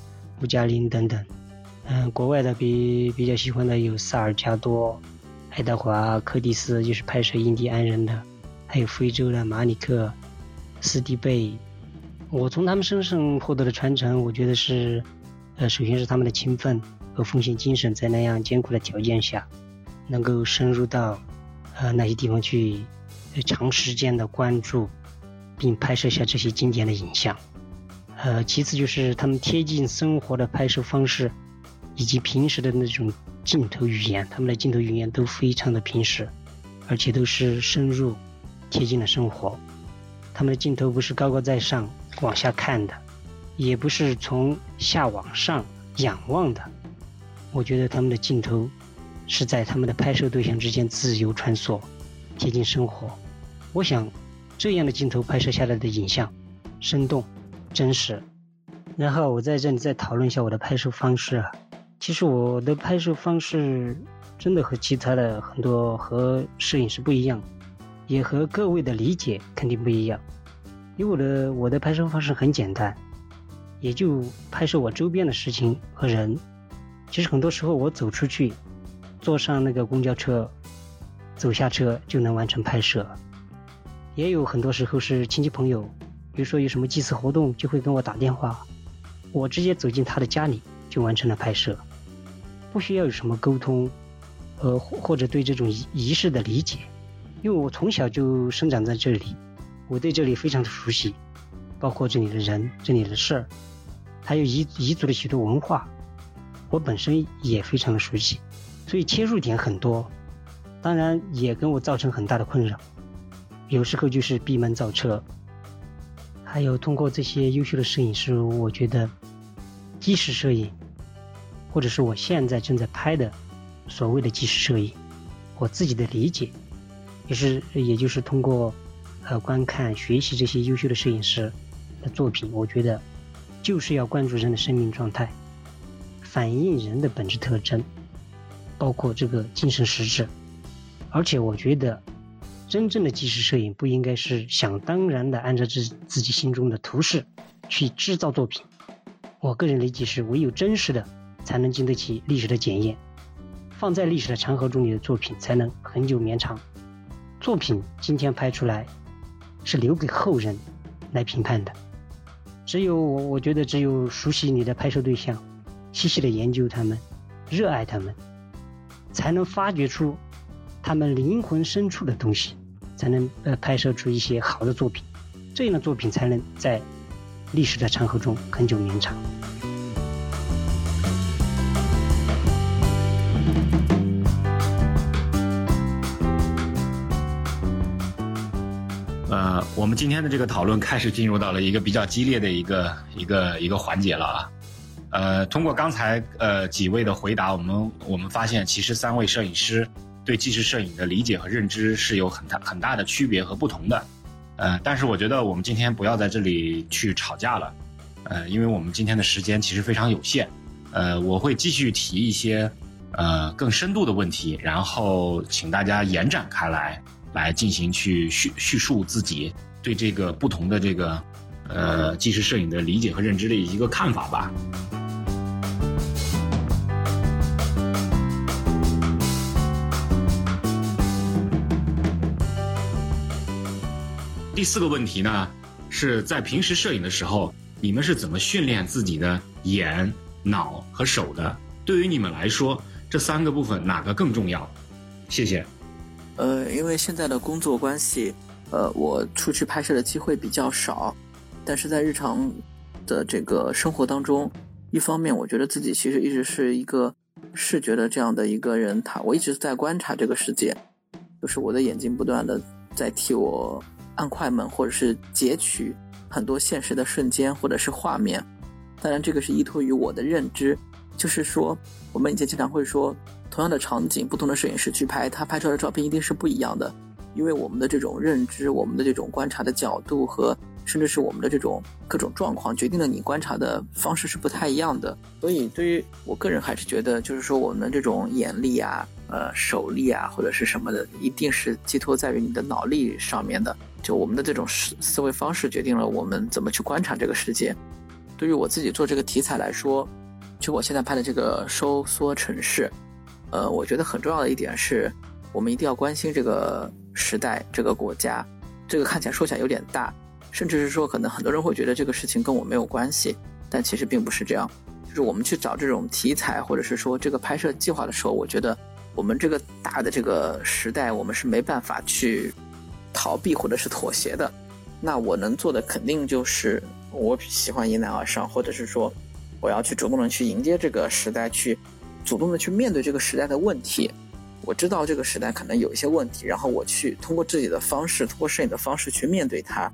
吴嘉玲等等。嗯，国外的比比较喜欢的有萨尔加多、爱德华、柯蒂斯，就是拍摄印第安人的，还有非洲的马里克、斯蒂贝。我从他们身上获得的传承，我觉得是，呃，首先是他们的勤奋和奉献精神，在那样艰苦的条件下，能够深入到，呃，那些地方去。长时间的关注，并拍摄下这些经典的影像。呃，其次就是他们贴近生活的拍摄方式，以及平时的那种镜头语言。他们的镜头语言都非常的平实，而且都是深入、贴近了生活。他们的镜头不是高高在上往下看的，也不是从下往上仰望的。我觉得他们的镜头是在他们的拍摄对象之间自由穿梭。贴近生活，我想，这样的镜头拍摄下来的影像，生动、真实。然后我在这里再讨论一下我的拍摄方式啊。其实我的拍摄方式真的和其他的很多和摄影师不一样，也和各位的理解肯定不一样。因为我的我的拍摄方式很简单，也就拍摄我周边的事情和人。其实很多时候我走出去，坐上那个公交车。走下车就能完成拍摄，也有很多时候是亲戚朋友，比如说有什么祭祀活动，就会跟我打电话，我直接走进他的家里就完成了拍摄，不需要有什么沟通，呃或者对这种仪仪式的理解，因为我从小就生长在这里，我对这里非常的熟悉，包括这里的人、这里的事儿，还有彝彝族的许多文化，我本身也非常的熟悉，所以切入点很多。当然也给我造成很大的困扰，有时候就是闭门造车。还有通过这些优秀的摄影师，我觉得，纪实摄影，或者是我现在正在拍的所谓的纪实摄影，我自己的理解，也是也就是通过呃观看学习这些优秀的摄影师的作品，我觉得就是要关注人的生命状态，反映人的本质特征，包括这个精神实质。而且我觉得，真正的纪实摄影不应该是想当然的按照自自己心中的图式去制造作品。我个人理解是，唯有真实的才能经得起历史的检验，放在历史的长河中，你的作品才能恒久绵长。作品今天拍出来，是留给后人来评判的。只有我，我觉得只有熟悉你的拍摄对象，细细的研究他们，热爱他们，才能发掘出他们灵魂深处的东西，才能呃拍摄出一些好的作品。这样的作品才能在历史的长河中恒久绵长。呃，我们今天的这个讨论开始进入到了一个比较激烈的一个一个一个环节了啊。呃，通过刚才呃几位的回答，我们我们发现，其实三位摄影师对纪实摄影的理解和认知是有很大很大的区别和不同的。呃，但是我觉得我们今天不要在这里去吵架了，呃，因为我们今天的时间其实非常有限。呃，我会继续提一些呃更深度的问题，然后请大家延展开来。来进行去叙叙述自己对这个不同的这个呃纪实摄影的理解和认知的一个看法吧。第四个问题呢，是在平时摄影的时候，你们是怎么训练自己的眼、脑和手的？对于你们来说，这三个部分哪个更重要？谢谢。呃，因为现在的工作关系，呃，我出去拍摄的机会比较少，但是在日常的这个生活当中，一方面我觉得自己其实一直是一个视觉的这样的一个人，他我一直在观察这个世界，就是我的眼睛不断的在替我按快门或者是截取很多现实的瞬间或者是画面，当然这个是依托于我的认知，就是说我们以前经常会说。同样的场景，不同的摄影师去拍，他拍出来的照片一定是不一样的，因为我们的这种认知、我们的这种观察的角度和甚至是我们的这种各种状况，决定了你观察的方式是不太一样的。所以，对于我个人还是觉得，就是说我们的这种眼力啊、呃手力啊或者是什么的，一定是寄托在于你的脑力上面的。就我们的这种思思维方式，决定了我们怎么去观察这个世界。对于我自己做这个题材来说，就我现在拍的这个收缩城市。呃，我觉得很重要的一点是，我们一定要关心这个时代、这个国家。这个看起来说起来有点大，甚至是说可能很多人会觉得这个事情跟我没有关系，但其实并不是这样。就是我们去找这种题材，或者是说这个拍摄计划的时候，我觉得我们这个大的这个时代，我们是没办法去逃避或者是妥协的。那我能做的肯定就是我喜欢迎难而上，或者是说我要去主动的去迎接这个时代去。主动的去面对这个时代的问题，我知道这个时代可能有一些问题，然后我去通过自己的方式，通过摄影的方式去面对它。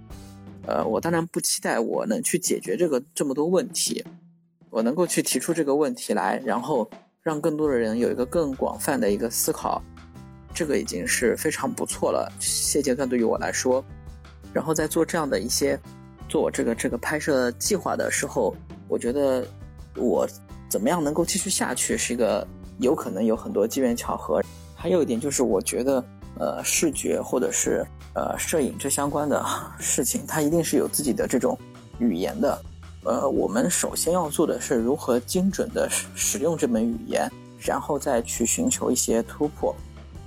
呃，我当然不期待我能去解决这个这么多问题，我能够去提出这个问题来，然后让更多的人有一个更广泛的一个思考，这个已经是非常不错了。现阶段对于我来说，然后在做这样的一些做这个这个拍摄计划的时候，我觉得我。怎么样能够继续下去，是一个有可能有很多机缘巧合。还有一点就是，我觉得，呃，视觉或者是呃摄影这相关的 [laughs] 事情，它一定是有自己的这种语言的。呃，我们首先要做的是如何精准的使用这门语言，然后再去寻求一些突破。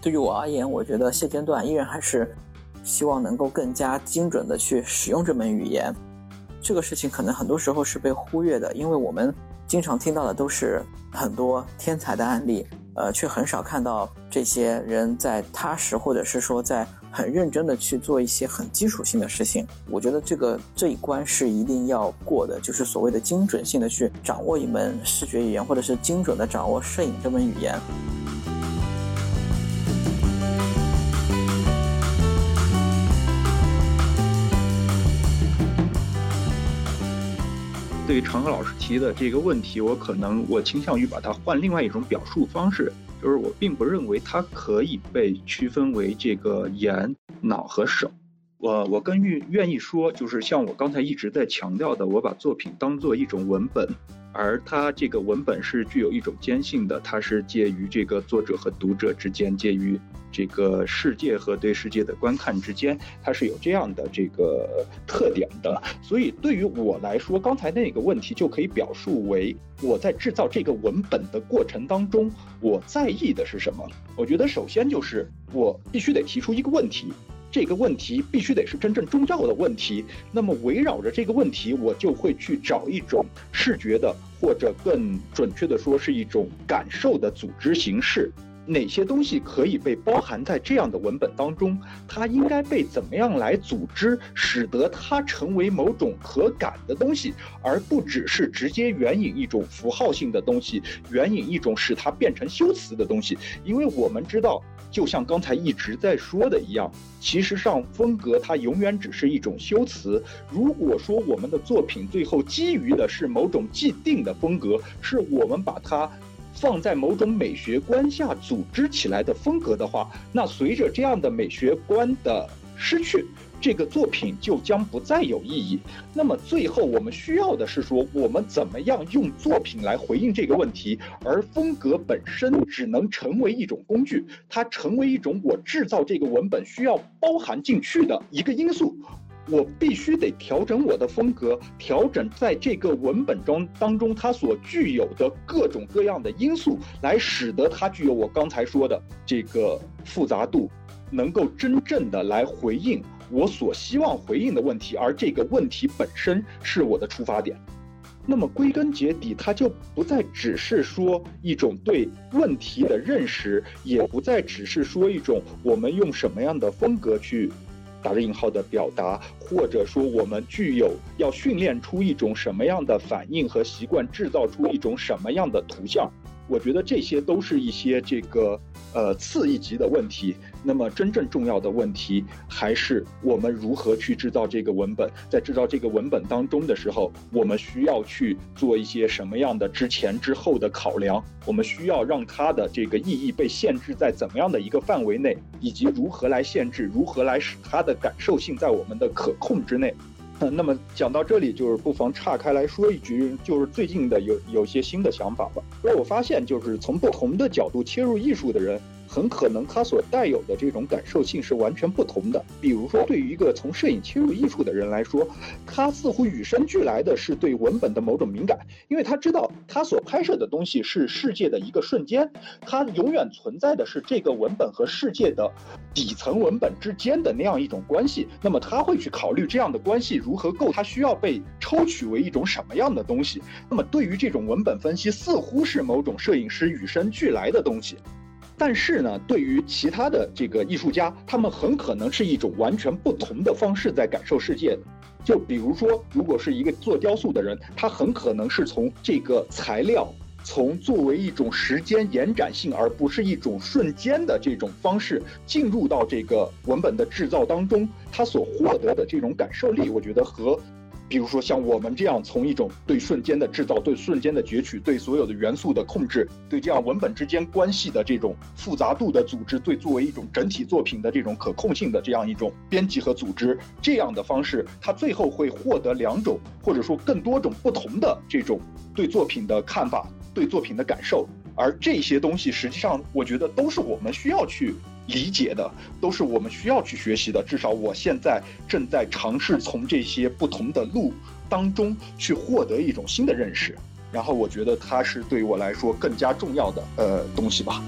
对于我而言，我觉得现阶段依然还是希望能够更加精准的去使用这门语言。这个事情可能很多时候是被忽略的，因为我们。经常听到的都是很多天才的案例，呃，却很少看到这些人在踏实或者是说在很认真的去做一些很基础性的事情。我觉得这个这一关是一定要过的，就是所谓的精准性的去掌握一门视觉语言，或者是精准的掌握摄影这门语言。对于常河老师提的这个问题，我可能我倾向于把它换另外一种表述方式，就是我并不认为它可以被区分为这个眼、脑和手，我我更愿愿意说，就是像我刚才一直在强调的，我把作品当做一种文本。而它这个文本是具有一种坚信的，它是介于这个作者和读者之间，介于这个世界和对世界的观看之间，它是有这样的这个特点的。所以对于我来说，刚才那个问题就可以表述为我在制造这个文本的过程当中，我在意的是什么？我觉得首先就是我必须得提出一个问题。这个问题必须得是真正重要的问题。那么围绕着这个问题，我就会去找一种视觉的，或者更准确的说是一种感受的组织形式。哪些东西可以被包含在这样的文本当中？它应该被怎么样来组织，使得它成为某种可感的东西，而不只是直接援引一种符号性的东西，援引一种使它变成修辞的东西。因为我们知道。就像刚才一直在说的一样，其实上风格它永远只是一种修辞。如果说我们的作品最后基于的是某种既定的风格，是我们把它放在某种美学观下组织起来的风格的话，那随着这样的美学观的失去。这个作品就将不再有意义。那么最后我们需要的是说，我们怎么样用作品来回应这个问题？而风格本身只能成为一种工具，它成为一种我制造这个文本需要包含进去的一个因素。我必须得调整我的风格，调整在这个文本中当中它所具有的各种各样的因素，来使得它具有我刚才说的这个复杂度，能够真正的来回应。我所希望回应的问题，而这个问题本身是我的出发点。那么归根结底，它就不再只是说一种对问题的认识，也不再只是说一种我们用什么样的风格去打着引号的表达，或者说我们具有要训练出一种什么样的反应和习惯，制造出一种什么样的图像。我觉得这些都是一些这个呃次一级的问题。那么真正重要的问题还是我们如何去制造这个文本。在制造这个文本当中的时候，我们需要去做一些什么样的之前之后的考量？我们需要让它的这个意义被限制在怎么样的一个范围内，以及如何来限制，如何来使它的感受性在我们的可控之内。那么讲到这里，就是不妨岔开来说一句，就是最近的有有些新的想法吧。因为我发现，就是从不同的角度切入艺术的人。很可能他所带有的这种感受性是完全不同的。比如说，对于一个从摄影切入艺术的人来说，他似乎与生俱来的是对文本的某种敏感，因为他知道他所拍摄的东西是世界的一个瞬间，它永远存在的是这个文本和世界的底层文本之间的那样一种关系。那么他会去考虑这样的关系如何构，它需要被抽取为一种什么样的东西。那么对于这种文本分析，似乎是某种摄影师与生俱来的东西。但是呢，对于其他的这个艺术家，他们很可能是一种完全不同的方式在感受世界。就比如说，如果是一个做雕塑的人，他很可能是从这个材料，从作为一种时间延展性，而不是一种瞬间的这种方式进入到这个文本的制造当中，他所获得的这种感受力，我觉得和。比如说，像我们这样从一种对瞬间的制造、对瞬间的攫取、对所有的元素的控制、对这样文本之间关系的这种复杂度的组织，对作为一种整体作品的这种可控性的这样一种编辑和组织，这样的方式，它最后会获得两种或者说更多种不同的这种对作品的看法、对作品的感受。而这些东西，实际上我觉得都是我们需要去。理解的都是我们需要去学习的，至少我现在正在尝试从这些不同的路当中去获得一种新的认识，然后我觉得它是对我来说更加重要的呃东西吧。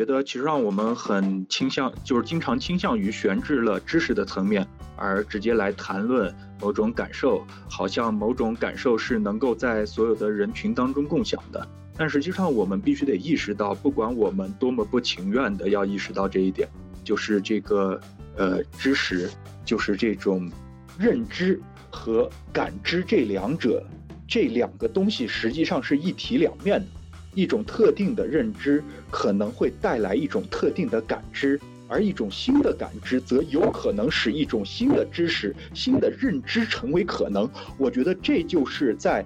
觉得其实让我们很倾向，就是经常倾向于悬置了知识的层面，而直接来谈论某种感受，好像某种感受是能够在所有的人群当中共享的。但实际上，我们必须得意识到，不管我们多么不情愿的要意识到这一点，就是这个呃知识，就是这种认知和感知这两者，这两个东西实际上是一体两面的。一种特定的认知可能会带来一种特定的感知，而一种新的感知则有可能使一种新的知识、新的认知成为可能。我觉得这就是在，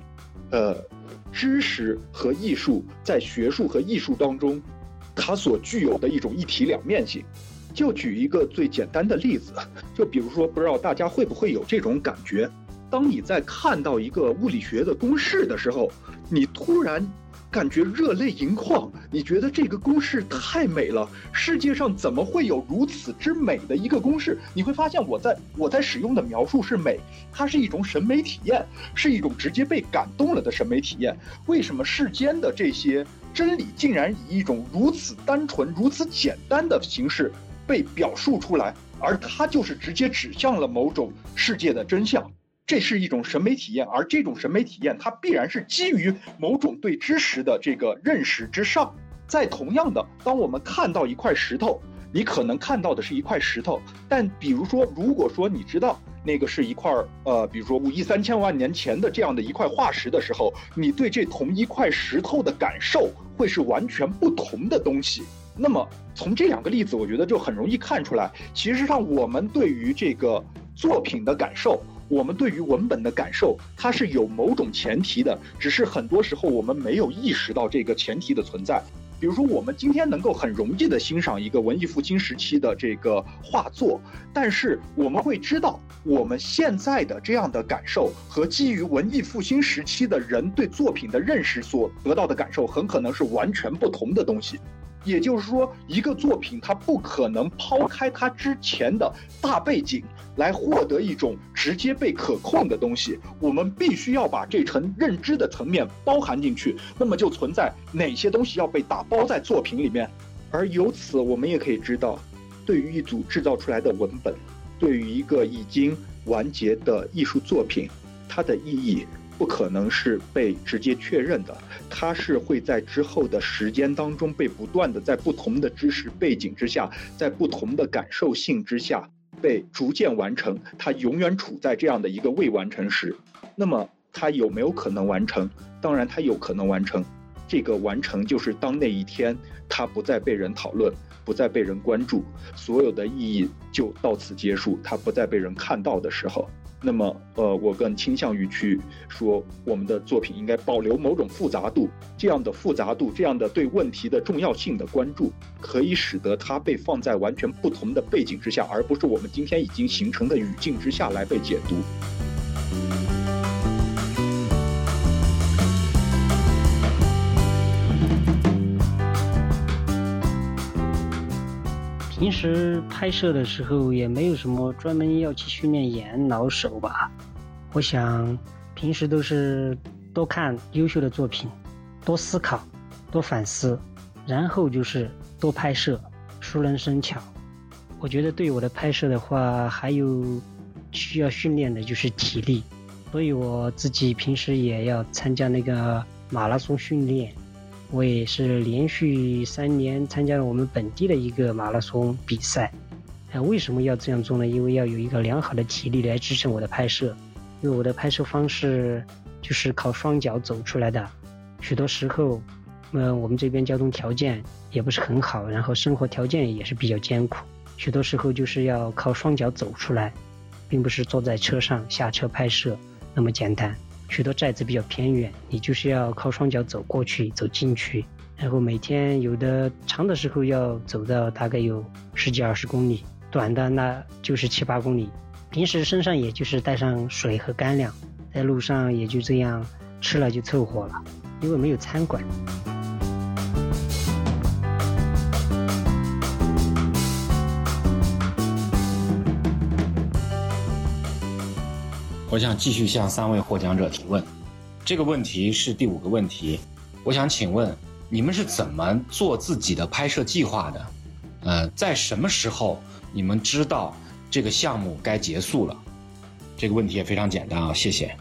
呃，知识和艺术在学术和艺术当中，它所具有的一种一体两面性。就举一个最简单的例子，就比如说，不知道大家会不会有这种感觉，当你在看到一个物理学的公式的时候，你突然。感觉热泪盈眶，你觉得这个公式太美了？世界上怎么会有如此之美的一个公式？你会发现，我在我在使用的描述是美，它是一种审美体验，是一种直接被感动了的审美体验。为什么世间的这些真理竟然以一种如此单纯、如此简单的形式被表述出来，而它就是直接指向了某种世界的真相？这是一种审美体验，而这种审美体验，它必然是基于某种对知识的这个认识之上。在同样的，当我们看到一块石头，你可能看到的是一块石头，但比如说，如果说你知道那个是一块呃，比如说五亿三千万年前的这样的一块化石的时候，你对这同一块石头的感受会是完全不同的东西。那么，从这两个例子，我觉得就很容易看出来，其实上我们对于这个作品的感受。我们对于文本的感受，它是有某种前提的，只是很多时候我们没有意识到这个前提的存在。比如说，我们今天能够很容易的欣赏一个文艺复兴时期的这个画作，但是我们会知道，我们现在的这样的感受和基于文艺复兴时期的人对作品的认识所得到的感受，很可能是完全不同的东西。也就是说，一个作品它不可能抛开它之前的大背景来获得一种直接被可控的东西。我们必须要把这层认知的层面包含进去，那么就存在哪些东西要被打包在作品里面。而由此，我们也可以知道，对于一组制造出来的文本，对于一个已经完结的艺术作品，它的意义。不可能是被直接确认的，它是会在之后的时间当中被不断的在不同的知识背景之下，在不同的感受性之下被逐渐完成。它永远处在这样的一个未完成时。那么它有没有可能完成？当然它有可能完成。这个完成就是当那一天它不再被人讨论，不再被人关注，所有的意义就到此结束，它不再被人看到的时候。那么，呃，我更倾向于去说，我们的作品应该保留某种复杂度，这样的复杂度，这样的对问题的重要性的关注，可以使得它被放在完全不同的背景之下，而不是我们今天已经形成的语境之下来被解读。平时拍摄的时候也没有什么专门要去训练眼脑手吧。我想平时都是多看优秀的作品，多思考，多反思，然后就是多拍摄，熟能生巧。我觉得对我的拍摄的话，还有需要训练的就是体力，所以我自己平时也要参加那个马拉松训练。我也是连续三年参加了我们本地的一个马拉松比赛。哎，为什么要这样做呢？因为要有一个良好的体力来支撑我的拍摄。因为我的拍摄方式就是靠双脚走出来的。许多时候，嗯，我们这边交通条件也不是很好，然后生活条件也是比较艰苦。许多时候就是要靠双脚走出来，并不是坐在车上下车拍摄那么简单。许多寨子比较偏远，你就是要靠双脚走过去、走进去，然后每天有的长的时候要走到大概有十几二十公里，短的那就是七八公里。平时身上也就是带上水和干粮，在路上也就这样吃了就凑合了，因为没有餐馆。我想继续向三位获奖者提问，这个问题是第五个问题。我想请问，你们是怎么做自己的拍摄计划的？呃，在什么时候你们知道这个项目该结束了？这个问题也非常简单啊，谢谢。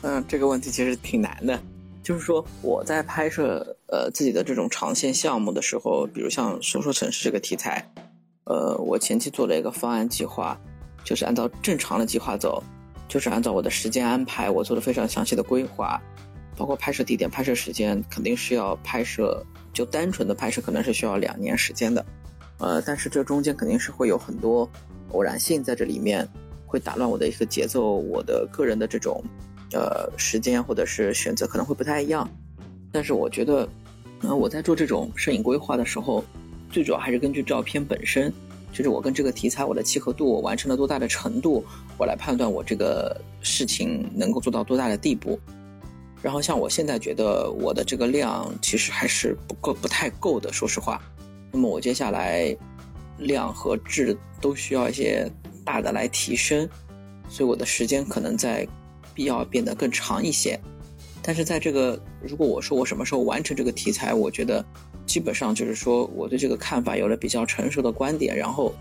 嗯，这个问题其实挺难的，就是说我在拍摄呃自己的这种长线项目的时候，比如像说说城市这个题材，呃，我前期做了一个方案计划，就是按照正常的计划走。就是按照我的时间安排，我做了非常详细的规划，包括拍摄地点、拍摄时间，肯定是要拍摄，就单纯的拍摄可能是需要两年时间的，呃，但是这中间肯定是会有很多偶然性在这里面，会打乱我的一个节奏，我的个人的这种呃时间或者是选择可能会不太一样。但是我觉得，呃，我在做这种摄影规划的时候，最主要还是根据照片本身，就是我跟这个题材我的契合度，我完成了多大的程度，我来判断我这个事情能够做到多大的地步。然后像我现在觉得我的这个量其实还是不够、不太够的，说实话。那么我接下来量和质都需要一些大的来提升，所以我的时间可能在必要变得更长一些。但是在这个如果我说我什么时候完成这个题材，我觉得基本上就是说我对这个看法有了比较成熟的观点，然后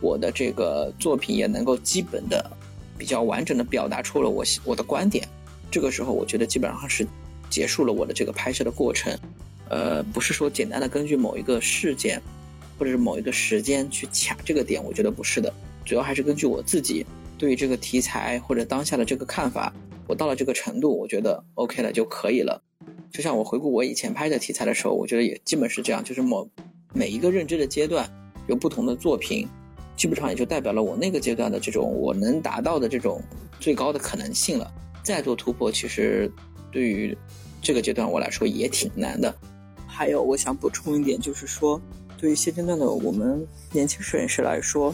我的这个作品也能够基本的比较完整的表达出了我我的观点。这个时候，我觉得基本上是结束了我的这个拍摄的过程，呃，不是说简单的根据某一个事件或者是某一个时间去卡这个点，我觉得不是的，主要还是根据我自己对这个题材或者当下的这个看法，我到了这个程度，我觉得 OK 了就可以了。就像我回顾我以前拍的题材的时候，我觉得也基本是这样，就是某每一个认知的阶段有不同的作品，基本上也就代表了我那个阶段的这种我能达到的这种最高的可能性了。再做突破，其实对于这个阶段我来说也挺难的。还有，我想补充一点，就是说，对于现阶段的我们年轻摄影师来说，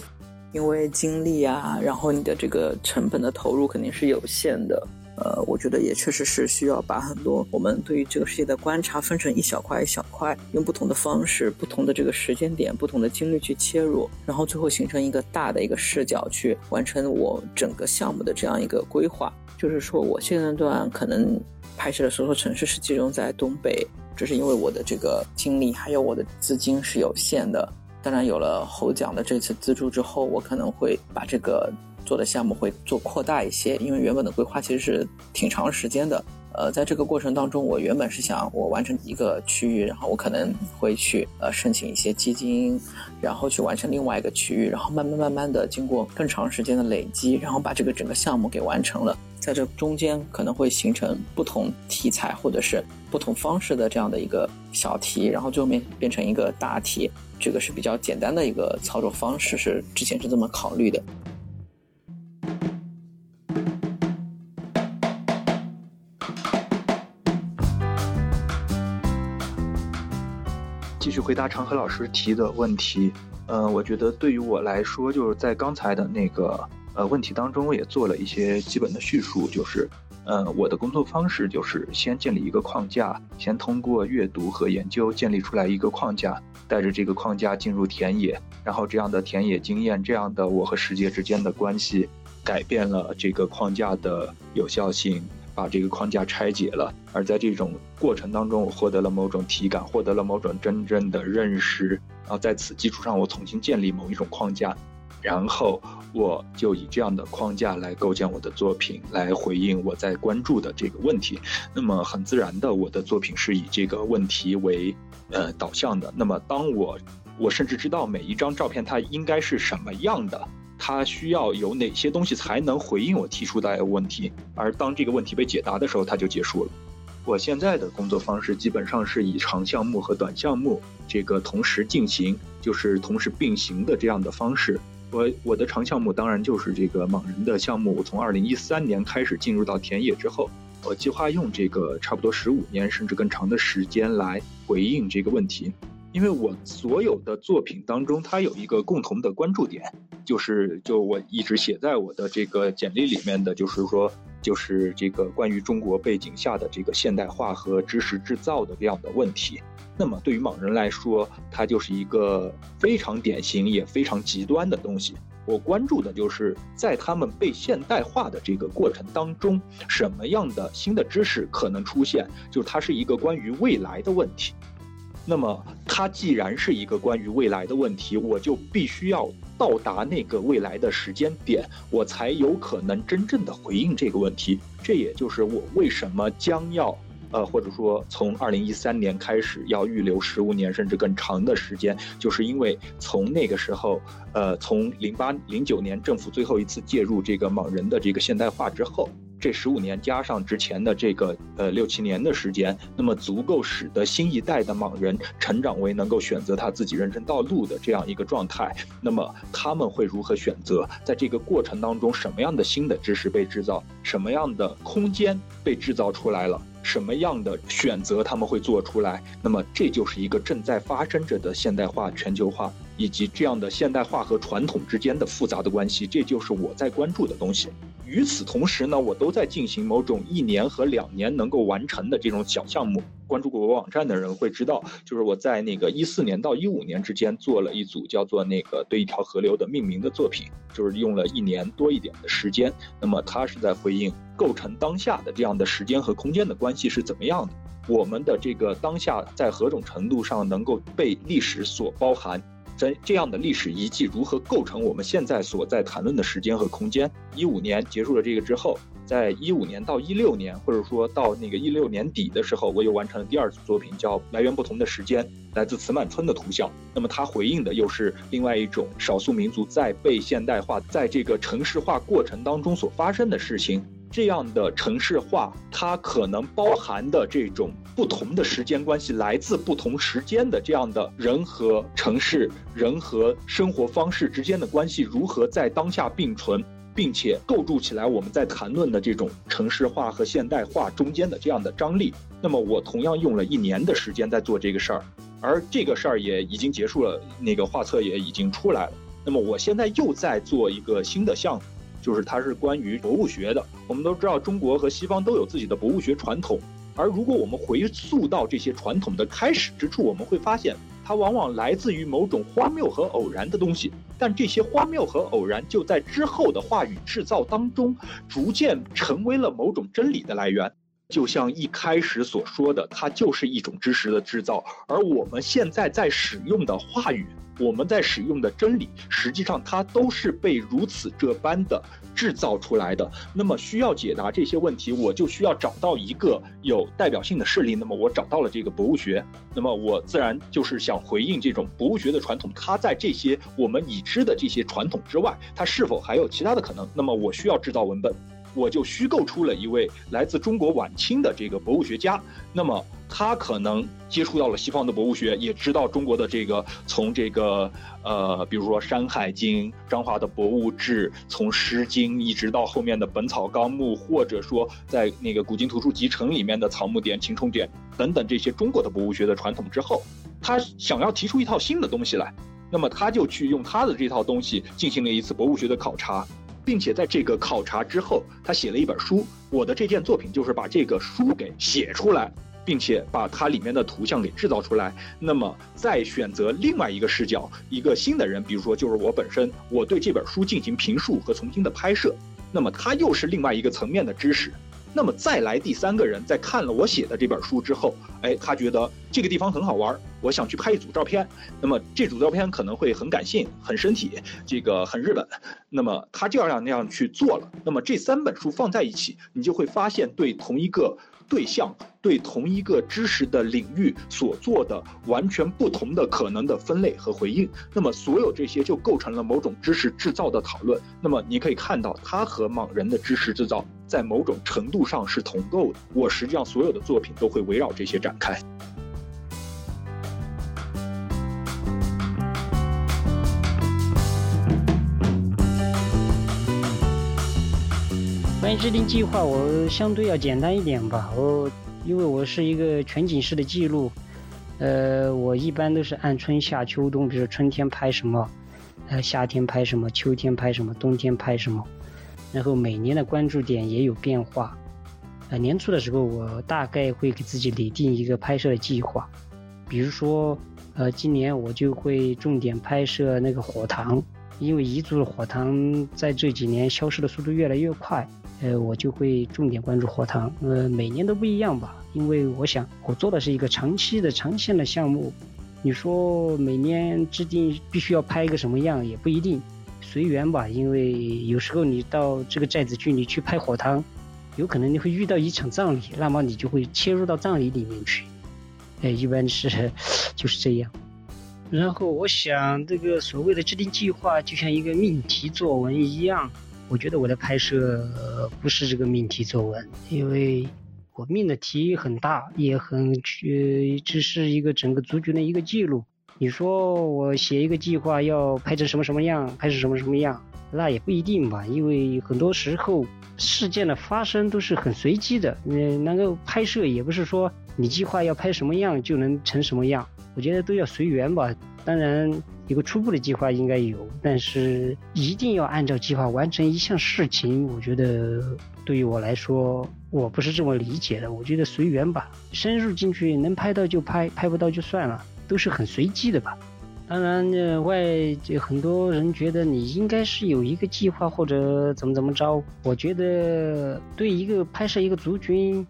因为精力啊，然后你的这个成本的投入肯定是有限的。呃，我觉得也确实是需要把很多我们对于这个世界的观察分成一小块一小块，用不同的方式、不同的这个时间点、不同的精力去切入，然后最后形成一个大的一个视角，去完成我整个项目的这样一个规划。就是说，我现阶段可能拍摄的所有城市是集中在东北，这是因为我的这个精力还有我的资金是有限的。当然，有了侯奖的这次资助之后，我可能会把这个做的项目会做扩大一些，因为原本的规划其实是挺长时间的。呃，在这个过程当中，我原本是想我完成一个区域，然后我可能会去呃申请一些基金，然后去完成另外一个区域，然后慢慢慢慢的经过更长时间的累积，然后把这个整个项目给完成了。在这中间可能会形成不同题材或者是不同方式的这样的一个小题，然后最后面变成一个大题，这个是比较简单的一个操作方式，是之前是这么考虑的。继续回答长河老师提的问题，呃，我觉得对于我来说，就是在刚才的那个呃问题当中，我也做了一些基本的叙述，就是，呃，我的工作方式就是先建立一个框架，先通过阅读和研究建立出来一个框架，带着这个框架进入田野，然后这样的田野经验，这样的我和世界之间的关系，改变了这个框架的有效性。把这个框架拆解了，而在这种过程当中，我获得了某种体感，获得了某种真正的认识，然后在此基础上，我重新建立某一种框架，然后我就以这样的框架来构建我的作品，来回应我在关注的这个问题。那么很自然的，我的作品是以这个问题为呃导向的。那么当我我甚至知道每一张照片它应该是什么样的。它需要有哪些东西才能回应我提出的问题？而当这个问题被解答的时候，它就结束了。我现在的工作方式基本上是以长项目和短项目这个同时进行，就是同时并行的这样的方式。我我的长项目当然就是这个莽人的项目。我从二零一三年开始进入到田野之后，我计划用这个差不多十五年甚至更长的时间来回应这个问题。因为我所有的作品当中，它有一个共同的关注点，就是就我一直写在我的这个简历里面的，就是说，就是这个关于中国背景下的这个现代化和知识制造的这样的问题。那么对于莽人来说，它就是一个非常典型也非常极端的东西。我关注的就是在他们被现代化的这个过程当中，什么样的新的知识可能出现，就是它是一个关于未来的问题。那么，它既然是一个关于未来的问题，我就必须要到达那个未来的时间点，我才有可能真正的回应这个问题。这也就是我为什么将要，呃，或者说从二零一三年开始要预留十五年甚至更长的时间，就是因为从那个时候，呃，从零八零九年政府最后一次介入这个莽人的这个现代化之后。这十五年加上之前的这个呃六七年的时间，那么足够使得新一代的盲人成长为能够选择他自己人生道路的这样一个状态。那么他们会如何选择？在这个过程当中，什么样的新的知识被制造？什么样的空间被制造出来了？什么样的选择他们会做出来？那么这就是一个正在发生着的现代化、全球化，以及这样的现代化和传统之间的复杂的关系。这就是我在关注的东西。与此同时呢，我都在进行某种一年和两年能够完成的这种小项目。关注过我网站的人会知道，就是我在那个一四年到一五年之间做了一组叫做那个对一条河流的命名的作品，就是用了一年多一点的时间。那么它是在回应构成当下的这样的时间和空间的关系是怎么样的？我们的这个当下在何种程度上能够被历史所包含？在这样的历史遗迹如何构成我们现在所在谈论的时间和空间？一五年结束了这个之后，在一五年到一六年，或者说到那个一六年底的时候，我又完成了第二组作品，叫《来源不同的时间》，来自慈满村的图像。那么它回应的又是另外一种少数民族在被现代化、在这个城市化过程当中所发生的事情。这样的城市化，它可能包含的这种不同的时间关系，来自不同时间的这样的人和城市、人和生活方式之间的关系，如何在当下并存，并且构筑起来我们在谈论的这种城市化和现代化中间的这样的张力。那么，我同样用了一年的时间在做这个事儿，而这个事儿也已经结束了，那个画册也已经出来了。那么，我现在又在做一个新的项目。就是它是关于博物学的。我们都知道，中国和西方都有自己的博物学传统。而如果我们回溯到这些传统的开始之处，我们会发现，它往往来自于某种荒谬和偶然的东西。但这些荒谬和偶然，就在之后的话语制造当中，逐渐成为了某种真理的来源。就像一开始所说的，它就是一种知识的制造。而我们现在在使用的话语。我们在使用的真理，实际上它都是被如此这般的制造出来的。那么需要解答这些问题，我就需要找到一个有代表性的事例。那么我找到了这个博物学，那么我自然就是想回应这种博物学的传统。它在这些我们已知的这些传统之外，它是否还有其他的可能？那么我需要制造文本。我就虚构出了一位来自中国晚清的这个博物学家，那么他可能接触到了西方的博物学，也知道中国的这个从这个呃，比如说《山海经》、张华的《博物志》，从《诗经》一直到后面的《本草纲目》，或者说在那个《古今图书集成》里面的《草木典》、《秦虫典》等等这些中国的博物学的传统之后，他想要提出一套新的东西来，那么他就去用他的这套东西进行了一次博物学的考察。并且在这个考察之后，他写了一本书。我的这件作品就是把这个书给写出来，并且把它里面的图像给制造出来。那么再选择另外一个视角，一个新的人，比如说就是我本身，我对这本书进行评述和重新的拍摄。那么它又是另外一个层面的知识。那么再来第三个人，在看了我写的这本书之后，哎，他觉得这个地方很好玩，我想去拍一组照片。那么这组照片可能会很感性、很身体，这个很日本。那么他就要让那样去做了。那么这三本书放在一起，你就会发现对同一个。对象对同一个知识的领域所做的完全不同的可能的分类和回应，那么所有这些就构成了某种知识制造的讨论。那么你可以看到，它和盲人的知识制造在某种程度上是同构的。我实际上所有的作品都会围绕这些展开。关于制定计划我相对要简单一点吧，我因为我是一个全景式的记录，呃，我一般都是按春夏秋冬，比如春天拍什么，呃，夏天拍什么，秋天拍什么，冬天拍什么，然后每年的关注点也有变化，呃，年初的时候我大概会给自己拟定一个拍摄的计划，比如说，呃，今年我就会重点拍摄那个火塘，因为彝族的火塘在这几年消失的速度越来越快。呃，我就会重点关注火塘，呃，每年都不一样吧，因为我想我做的是一个长期的、长线的项目。你说每年制定必须要拍一个什么样，也不一定，随缘吧。因为有时候你到这个寨子去，你去拍火塘，有可能你会遇到一场葬礼，那么你就会切入到葬礼里面去。哎，一般是 [laughs] 就是这样。然后我想，这个所谓的制定计划，就像一个命题作文一样。我觉得我的拍摄不是这个命题作文，因为我命的题很大，也很呃，只是一个整个族群的一个记录。你说我写一个计划要拍成什么什么样，拍成什么什么样，那也不一定吧，因为很多时候事件的发生都是很随机的。嗯，那个拍摄也不是说你计划要拍什么样就能成什么样，我觉得都要随缘吧。当然，一个初步的计划应该有，但是一定要按照计划完成一项事情，我觉得对于我来说，我不是这么理解的。我觉得随缘吧，深入进去能拍到就拍，拍不到就算了。都是很随机的吧，当然，呢，外就很多人觉得你应该是有一个计划或者怎么怎么着。我觉得对一个拍摄一个族群，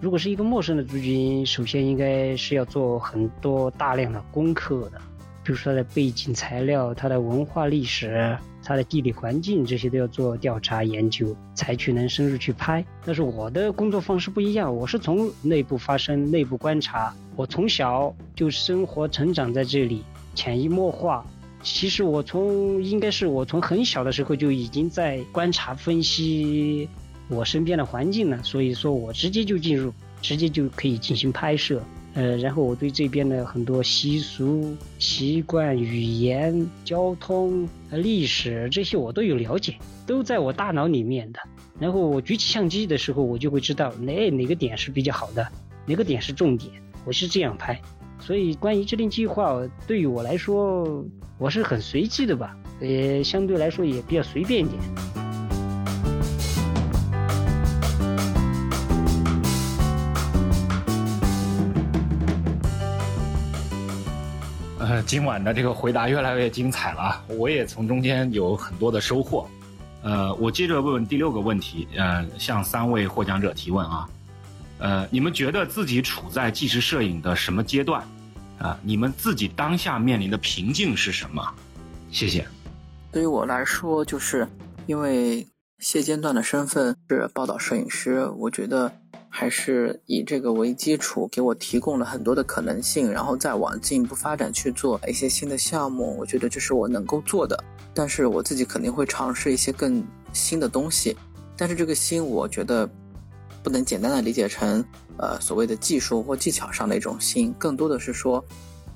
如果是一个陌生的族群，首先应该是要做很多大量的功课的，比如说它的背景材料、它的文化历史、它的地理环境这些都要做调查研究，才去能深入去拍。但是我的工作方式不一样，我是从内部发生、内部观察。我从小就生活成长在这里，潜移默化。其实我从应该是我从很小的时候就已经在观察分析我身边的环境了，所以说我直接就进入，直接就可以进行拍摄。呃，然后我对这边的很多习俗、习惯、语言、交通、历史这些我都有了解，都在我大脑里面的。然后我举起相机的时候，我就会知道哪哪个点是比较好的，哪个点是重点。我是这样拍，所以关于制定计划，对于我来说，我是很随机的吧，也相对来说也比较随便一点。呃，今晚的这个回答越来越精彩了，我也从中间有很多的收获。呃，我接着问问第六个问题，呃，向三位获奖者提问啊。呃，你们觉得自己处在纪实摄影的什么阶段？啊，你们自己当下面临的瓶颈是什么？谢谢。对于我来说，就是因为现阶段的身份是报道摄影师，我觉得还是以这个为基础，给我提供了很多的可能性，然后再往进一步发展去做一些新的项目。我觉得这是我能够做的，但是我自己肯定会尝试一些更新的东西。但是这个新，我觉得。不能简单的理解成，呃，所谓的技术或技巧上的一种新，更多的是说，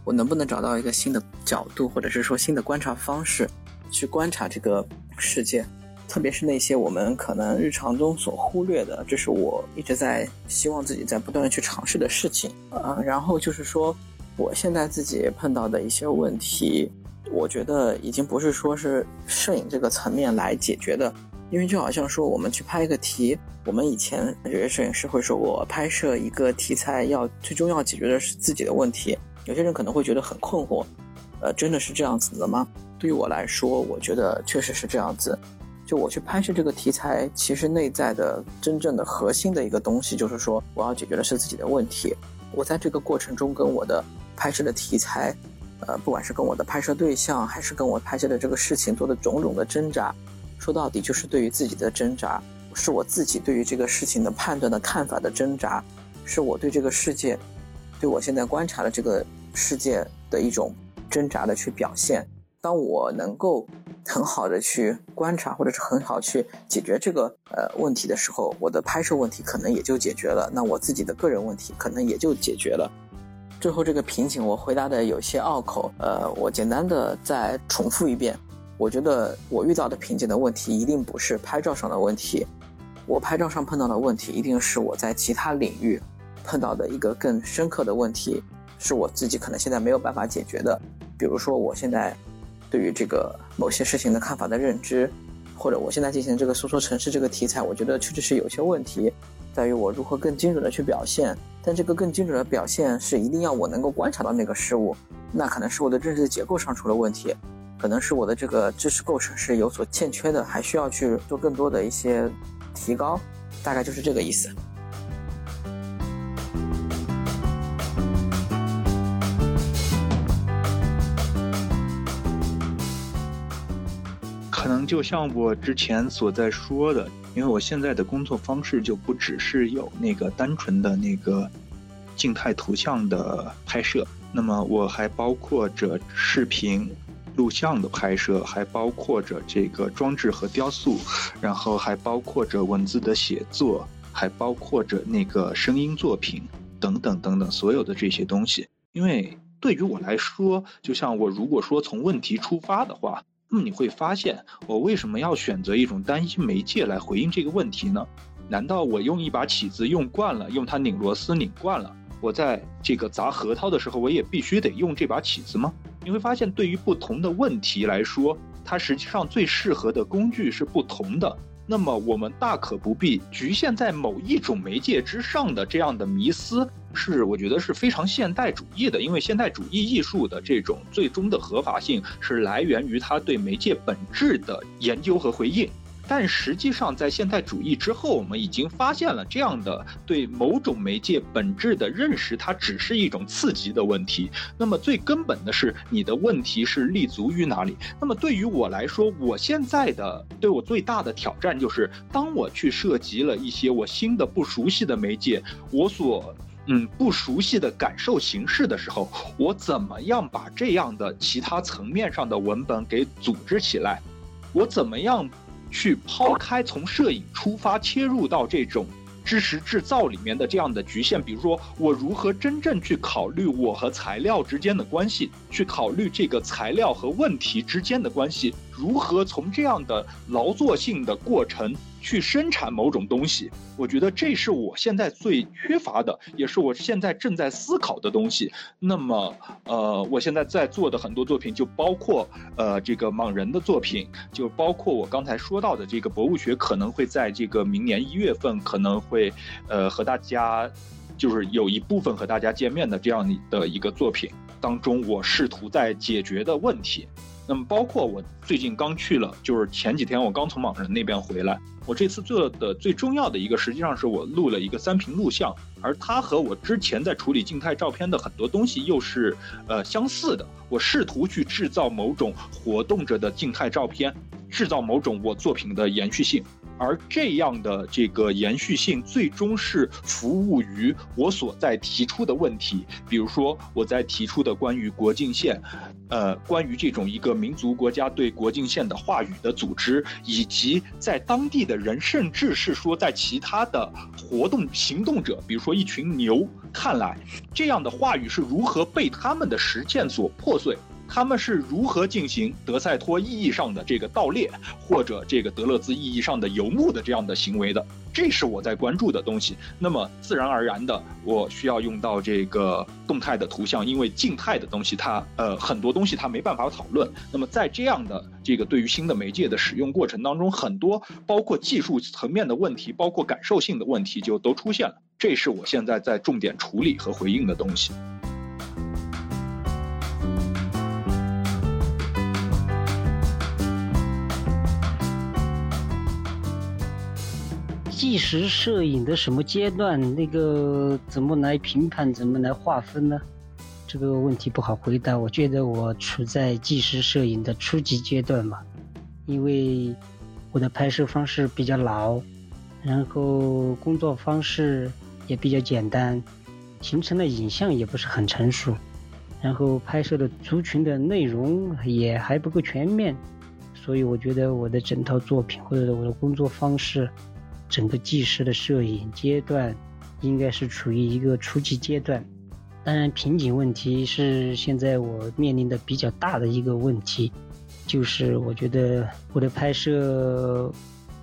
我能不能找到一个新的角度，或者是说新的观察方式，去观察这个世界，特别是那些我们可能日常中所忽略的，这是我一直在希望自己在不断的去尝试的事情啊。然后就是说，我现在自己碰到的一些问题，我觉得已经不是说是摄影这个层面来解决的。因为就好像说，我们去拍一个题，我们以前有些摄影师会说，我拍摄一个题材要最终要解决的是自己的问题。有些人可能会觉得很困惑，呃，真的是这样子的吗？对于我来说，我觉得确实是这样子。就我去拍摄这个题材，其实内在的真正的核心的一个东西，就是说我要解决的是自己的问题。我在这个过程中跟我的拍摄的题材，呃，不管是跟我的拍摄对象，还是跟我拍摄的这个事情做的种种的挣扎。说到底就是对于自己的挣扎，是我自己对于这个事情的判断的看法的挣扎，是我对这个世界，对我现在观察的这个世界的一种挣扎的去表现。当我能够很好的去观察，或者是很好去解决这个呃问题的时候，我的拍摄问题可能也就解决了，那我自己的个人问题可能也就解决了。最后这个瓶颈我回答的有些拗口，呃，我简单的再重复一遍。我觉得我遇到的瓶颈的问题一定不是拍照上的问题，我拍照上碰到的问题一定是我在其他领域碰到的一个更深刻的问题，是我自己可能现在没有办法解决的。比如说，我现在对于这个某些事情的看法的认知，或者我现在进行这个诉说城市这个题材，我觉得确实是有些问题，在于我如何更精准的去表现。但这个更精准的表现是一定要我能够观察到那个事物，那可能是我的认知结构上出了问题。可能是我的这个知识构成是有所欠缺的，还需要去做更多的一些提高，大概就是这个意思。就像我之前所在说的，因为我现在的工作方式就不只是有那个单纯的那个静态图像的拍摄，那么我还包括着视频。录像的拍摄，还包括着这个装置和雕塑，然后还包括着文字的写作，还包括着那个声音作品等等等等所有的这些东西。因为对于我来说，就像我如果说从问题出发的话，那么你会发现，我为什么要选择一种单一媒介来回应这个问题呢？难道我用一把起子用惯了，用它拧螺丝拧惯了？我在这个砸核桃的时候，我也必须得用这把起子吗？你会发现，对于不同的问题来说，它实际上最适合的工具是不同的。那么，我们大可不必局限在某一种媒介之上的这样的迷思，是我觉得是非常现代主义的。因为现代主义艺术的这种最终的合法性是来源于它对媒介本质的研究和回应。但实际上，在现代主义之后，我们已经发现了这样的对某种媒介本质的认识，它只是一种刺激的问题。那么最根本的是，你的问题是立足于哪里？那么对于我来说，我现在的对我最大的挑战就是，当我去涉及了一些我新的不熟悉的媒介，我所嗯不熟悉的感受形式的时候，我怎么样把这样的其他层面上的文本给组织起来？我怎么样？去抛开从摄影出发切入到这种知识制造里面的这样的局限，比如说我如何真正去考虑我和材料之间的关系，去考虑这个材料和问题之间的关系，如何从这样的劳作性的过程。去生产某种东西，我觉得这是我现在最缺乏的，也是我现在正在思考的东西。那么，呃，我现在在做的很多作品，就包括呃这个莽人的作品，就包括我刚才说到的这个博物学，可能会在这个明年一月份可能会，呃，和大家就是有一部分和大家见面的这样的一个作品当中，我试图在解决的问题。那么，包括我最近刚去了，就是前几天我刚从网人那边回来。我这次做的最重要的一个，实际上是我录了一个三屏录像，而它和我之前在处理静态照片的很多东西又是呃相似的。我试图去制造某种活动着的静态照片，制造某种我作品的延续性。而这样的这个延续性，最终是服务于我所在提出的问题。比如说，我在提出的关于国境线，呃，关于这种一个民族国家对国境线的话语的组织，以及在当地的人，甚至是说在其他的活动行动者，比如说一群牛看来，这样的话语是如何被他们的实践所破碎。他们是如何进行德赛托意义上的这个盗猎，或者这个德勒兹意义上的游牧的这样的行为的？这是我在关注的东西。那么自然而然的，我需要用到这个动态的图像，因为静态的东西它呃很多东西它没办法讨论。那么在这样的这个对于新的媒介的使用过程当中，很多包括技术层面的问题，包括感受性的问题就都出现了。这是我现在在重点处理和回应的东西。纪实摄影的什么阶段？那个怎么来评判？怎么来划分呢？这个问题不好回答。我觉得我处在纪实摄影的初级阶段嘛，因为我的拍摄方式比较老，然后工作方式也比较简单，形成的影像也不是很成熟，然后拍摄的族群的内容也还不够全面，所以我觉得我的整套作品或者我的工作方式。整个纪实的摄影阶段，应该是处于一个初级阶段。当然，瓶颈问题是现在我面临的比较大的一个问题，就是我觉得我的拍摄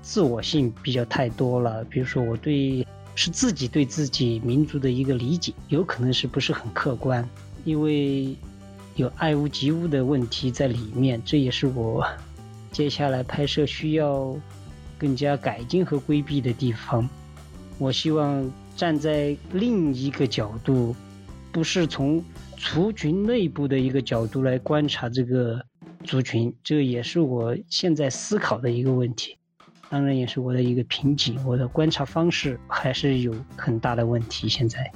自我性比较太多了。比如说，我对是自己对自己民族的一个理解，有可能是不是很客观，因为有爱屋及乌的问题在里面。这也是我接下来拍摄需要。更加改进和规避的地方，我希望站在另一个角度，不是从族群内部的一个角度来观察这个族群，这也是我现在思考的一个问题，当然也是我的一个瓶颈。我的观察方式还是有很大的问题，现在。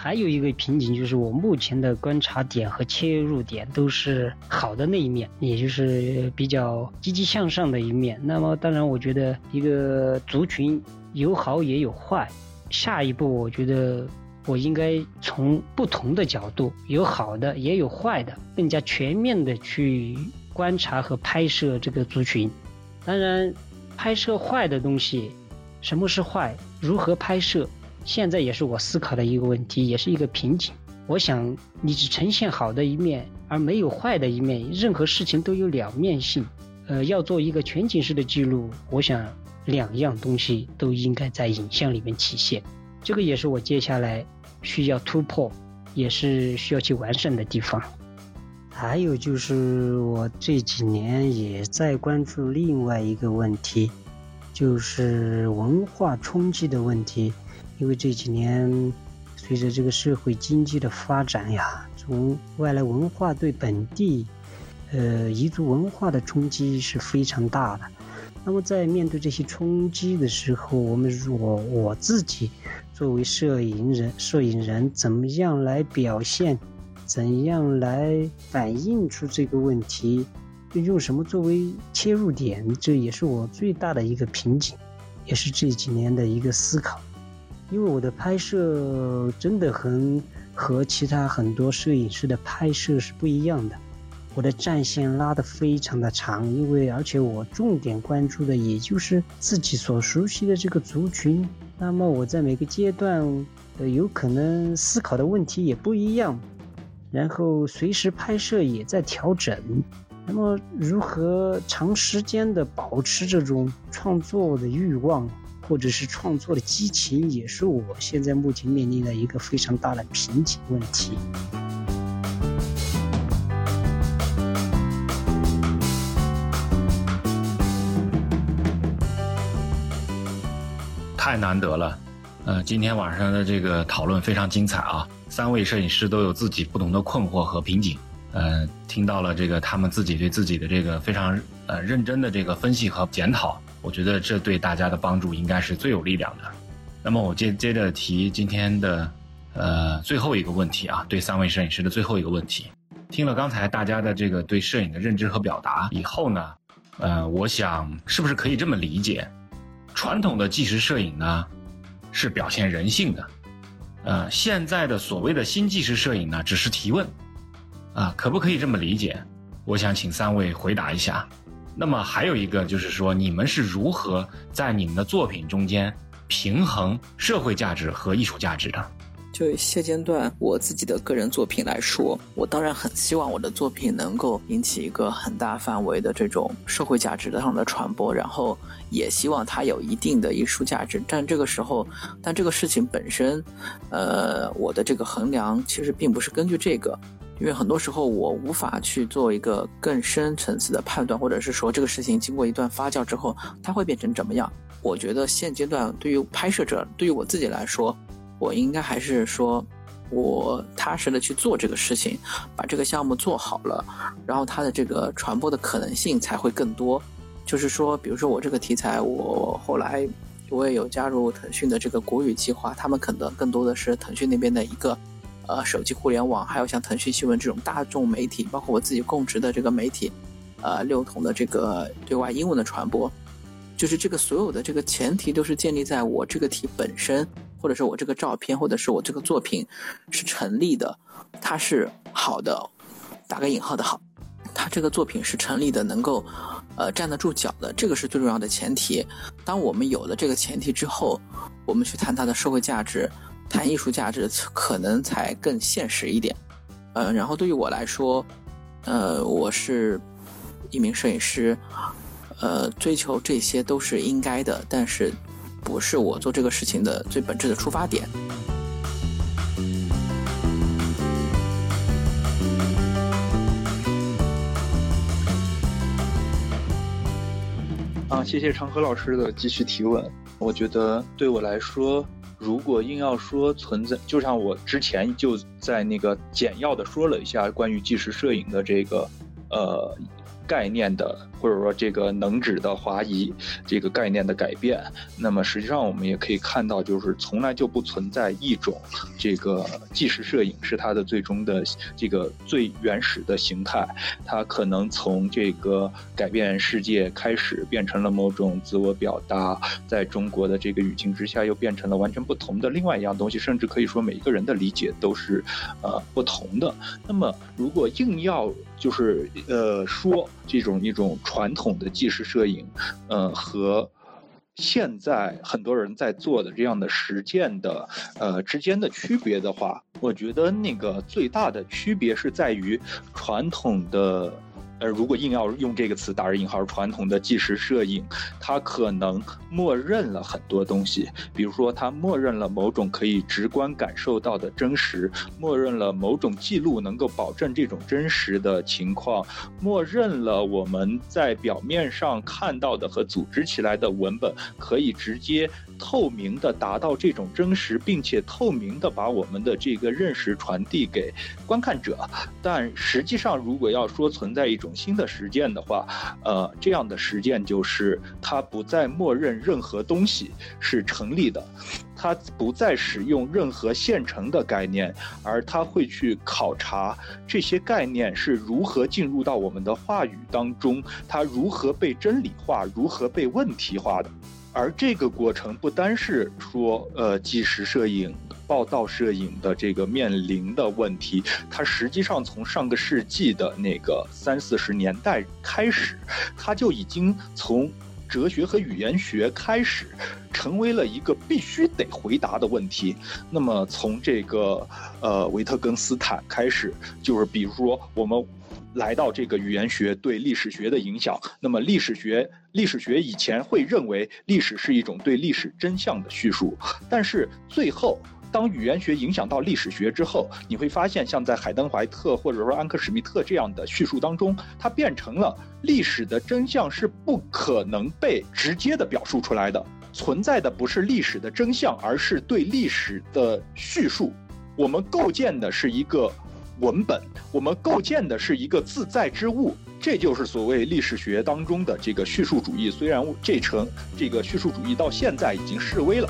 还有一个瓶颈就是，我目前的观察点和切入点都是好的那一面，也就是比较积极向上的一面。那么，当然，我觉得一个族群有好也有坏。下一步，我觉得我应该从不同的角度，有好的也有坏的，更加全面的去观察和拍摄这个族群。当然，拍摄坏的东西，什么是坏？如何拍摄？现在也是我思考的一个问题，也是一个瓶颈。我想，你只呈现好的一面，而没有坏的一面。任何事情都有两面性。呃，要做一个全景式的记录，我想两样东西都应该在影像里面体现。这个也是我接下来需要突破，也是需要去完善的地方。还有就是我这几年也在关注另外一个问题，就是文化冲击的问题。因为这几年随着这个社会经济的发展呀，从外来文化对本地，呃，彝族文化的冲击是非常大的。那么在面对这些冲击的时候，我们我我自己作为摄影人，摄影人怎么样来表现？怎样来反映出这个问题？用什么作为切入点？这也是我最大的一个瓶颈，也是这几年的一个思考。因为我的拍摄真的很和其他很多摄影师的拍摄是不一样的，我的战线拉得非常的长。因为而且我重点关注的也就是自己所熟悉的这个族群。那么我在每个阶段，呃，有可能思考的问题也不一样。然后随时拍摄也在调整，那么如何长时间的保持这种创作的欲望，或者是创作的激情，也是我现在目前面临的一个非常大的瓶颈问题。太难得了，呃，今天晚上的这个讨论非常精彩啊。三位摄影师都有自己不同的困惑和瓶颈，呃，听到了这个他们自己对自己的这个非常呃认真的这个分析和检讨，我觉得这对大家的帮助应该是最有力量的。那么我接接着提今天的呃最后一个问题啊，对三位摄影师的最后一个问题。听了刚才大家的这个对摄影的认知和表达以后呢，呃，我想是不是可以这么理解，传统的纪实摄影呢是表现人性的。呃，现在的所谓的新纪实摄影呢，只是提问，啊，可不可以这么理解？我想请三位回答一下。那么还有一个就是说，你们是如何在你们的作品中间平衡社会价值和艺术价值的？就现阶段我自己的个人作品来说，我当然很希望我的作品能够引起一个很大范围的这种社会价值上的传播，然后也希望它有一定的艺术价值。但这个时候，但这个事情本身，呃，我的这个衡量其实并不是根据这个，因为很多时候我无法去做一个更深层次的判断，或者是说这个事情经过一段发酵之后，它会变成怎么样？我觉得现阶段对于拍摄者，对于我自己来说。我应该还是说，我踏实的去做这个事情，把这个项目做好了，然后它的这个传播的可能性才会更多。就是说，比如说我这个题材，我后来我也有加入腾讯的这个国语计划，他们可能更多的是腾讯那边的一个呃手机互联网，还有像腾讯新闻这种大众媒体，包括我自己供职的这个媒体，呃六统的这个对外英文的传播，就是这个所有的这个前提都是建立在我这个题本身。或者是我这个照片，或者是我这个作品是成立的，它是好的，打个引号的好，它这个作品是成立的，能够呃站得住脚的，这个是最重要的前提。当我们有了这个前提之后，我们去谈它的社会价值，谈艺术价值，可能才更现实一点。呃，然后对于我来说，呃，我是一名摄影师，呃，追求这些都是应该的，但是。不是我做这个事情的最本质的出发点。啊，谢谢长河老师的继续提问。我觉得对我来说，如果硬要说存在，就像我之前就在那个简要的说了一下关于纪实摄影的这个，呃。概念的，或者说这个能指的华夷这个概念的改变，那么实际上我们也可以看到，就是从来就不存在一种这个纪实摄影是它的最终的这个最原始的形态，它可能从这个改变世界开始变成了某种自我表达，在中国的这个语境之下又变成了完全不同的另外一样东西，甚至可以说每一个人的理解都是呃不同的。那么如果硬要就是呃说。这种一种传统的纪实摄影，呃和。现在很多人在做的这样的实践的，呃之间的区别的话，我觉得那个最大的区别是在于传统的。呃，如果硬要用这个词打着引号，传统的纪实摄影，它可能默认了很多东西，比如说它默认了某种可以直观感受到的真实，默认了某种记录能够保证这种真实的情况，默认了我们在表面上看到的和组织起来的文本可以直接透明的达到这种真实，并且透明的把我们的这个认识传递给观看者。但实际上，如果要说存在一种新的实践的话，呃，这样的实践就是它不再默认任何东西是成立的，它不再使用任何现成的概念，而它会去考察这些概念是如何进入到我们的话语当中，它如何被真理化，如何被问题化的。而这个过程不单是说，呃，纪实摄影。报道摄影的这个面临的问题，它实际上从上个世纪的那个三四十年代开始，它就已经从哲学和语言学开始，成为了一个必须得回答的问题。那么从这个呃维特根斯坦开始，就是比如说我们来到这个语言学对历史学的影响，那么历史学历史学以前会认为历史是一种对历史真相的叙述，但是最后。当语言学影响到历史学之后，你会发现，像在海登怀特或者说安克史密特这样的叙述当中，它变成了历史的真相是不可能被直接的表述出来的，存在的不是历史的真相，而是对历史的叙述。我们构建的是一个文本，我们构建的是一个自在之物，这就是所谓历史学当中的这个叙述主义。虽然这层这个叙述主义到现在已经式微了。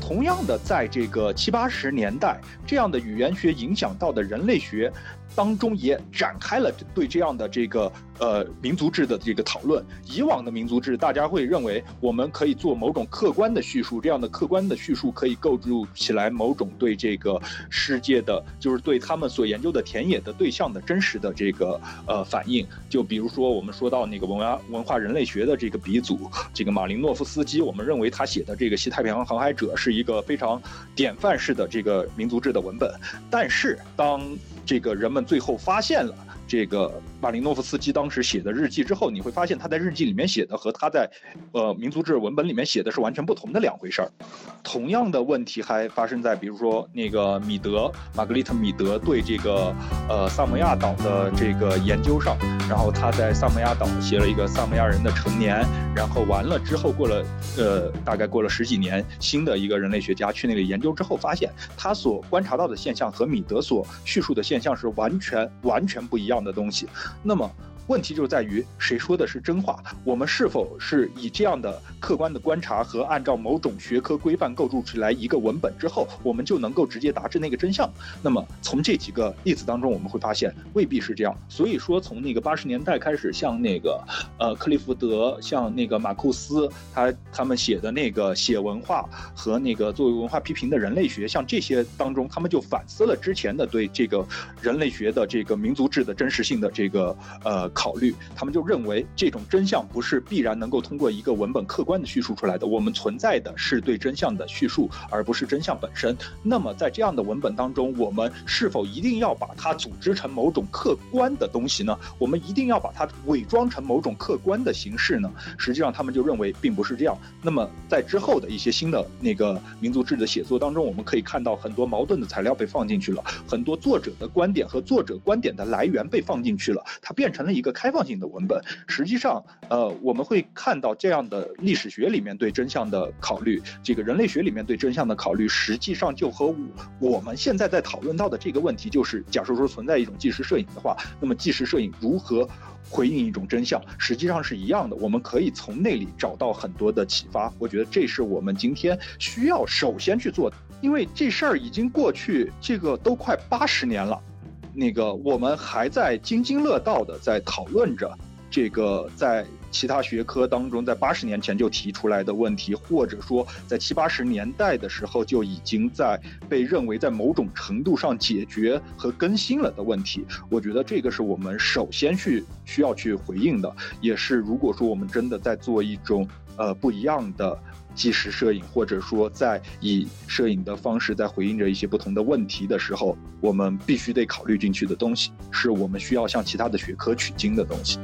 同样的，在这个七八十年代，这样的语言学影响到的人类学。当中也展开了对这样的这个呃民族志的这个讨论。以往的民族志，大家会认为我们可以做某种客观的叙述，这样的客观的叙述可以构筑起来某种对这个世界的，就是对他们所研究的田野的对象的真实的这个呃反应。就比如说我们说到那个文化文化人类学的这个鼻祖，这个马林诺夫斯基，我们认为他写的这个《西太平洋航海者》是一个非常典范式的这个民族志的文本。但是当这个人们最后发现了这个马林诺夫斯基当时写的日记之后，你会发现他在日记里面写的和他在，呃，民族志文本里面写的是完全不同的两回事儿。同样的问题还发生在，比如说那个米德玛格丽特米德对这个呃萨摩亚岛的这个研究上，然后他在萨摩亚岛写了一个萨摩亚人的成年，然后完了之后过了呃大概过了十几年，新的一个人类学家去那里研究之后，发现他所观察到的现象和米德所叙述的现象是完全完全不一样的东西。那么。问题就在于谁说的是真话？我们是否是以这样的客观的观察和按照某种学科规范构筑出来一个文本之后，我们就能够直接达至那个真相？那么从这几个例子当中，我们会发现未必是这样。所以说，从那个八十年代开始，像那个呃克利福德，像那个马库斯，他他们写的那个写文化和那个作为文化批评的人类学，像这些当中，他们就反思了之前的对这个人类学的这个民族志的真实性的这个呃。考虑，他们就认为这种真相不是必然能够通过一个文本客观的叙述出来的。我们存在的是对真相的叙述，而不是真相本身。那么，在这样的文本当中，我们是否一定要把它组织成某种客观的东西呢？我们一定要把它伪装成某种客观的形式呢？实际上，他们就认为并不是这样。那么，在之后的一些新的那个民族志的写作当中，我们可以看到很多矛盾的材料被放进去了，很多作者的观点和作者观点的来源被放进去了，它变成了一一个。开放性的文本，实际上，呃，我们会看到这样的历史学里面对真相的考虑，这个人类学里面对真相的考虑，实际上就和我们现在在讨论到的这个问题，就是假设说存在一种纪实摄影的话，那么纪实摄影如何回应一种真相，实际上是一样的。我们可以从那里找到很多的启发。我觉得这是我们今天需要首先去做的，因为这事儿已经过去，这个都快八十年了。那个，我们还在津津乐道的在讨论着，这个在其他学科当中在八十年前就提出来的问题，或者说在七八十年代的时候就已经在被认为在某种程度上解决和更新了的问题。我觉得这个是我们首先去需要去回应的，也是如果说我们真的在做一种呃不一样的。纪实摄影，或者说在以摄影的方式在回应着一些不同的问题的时候，我们必须得考虑进去的东西，是我们需要向其他的学科取经的东西。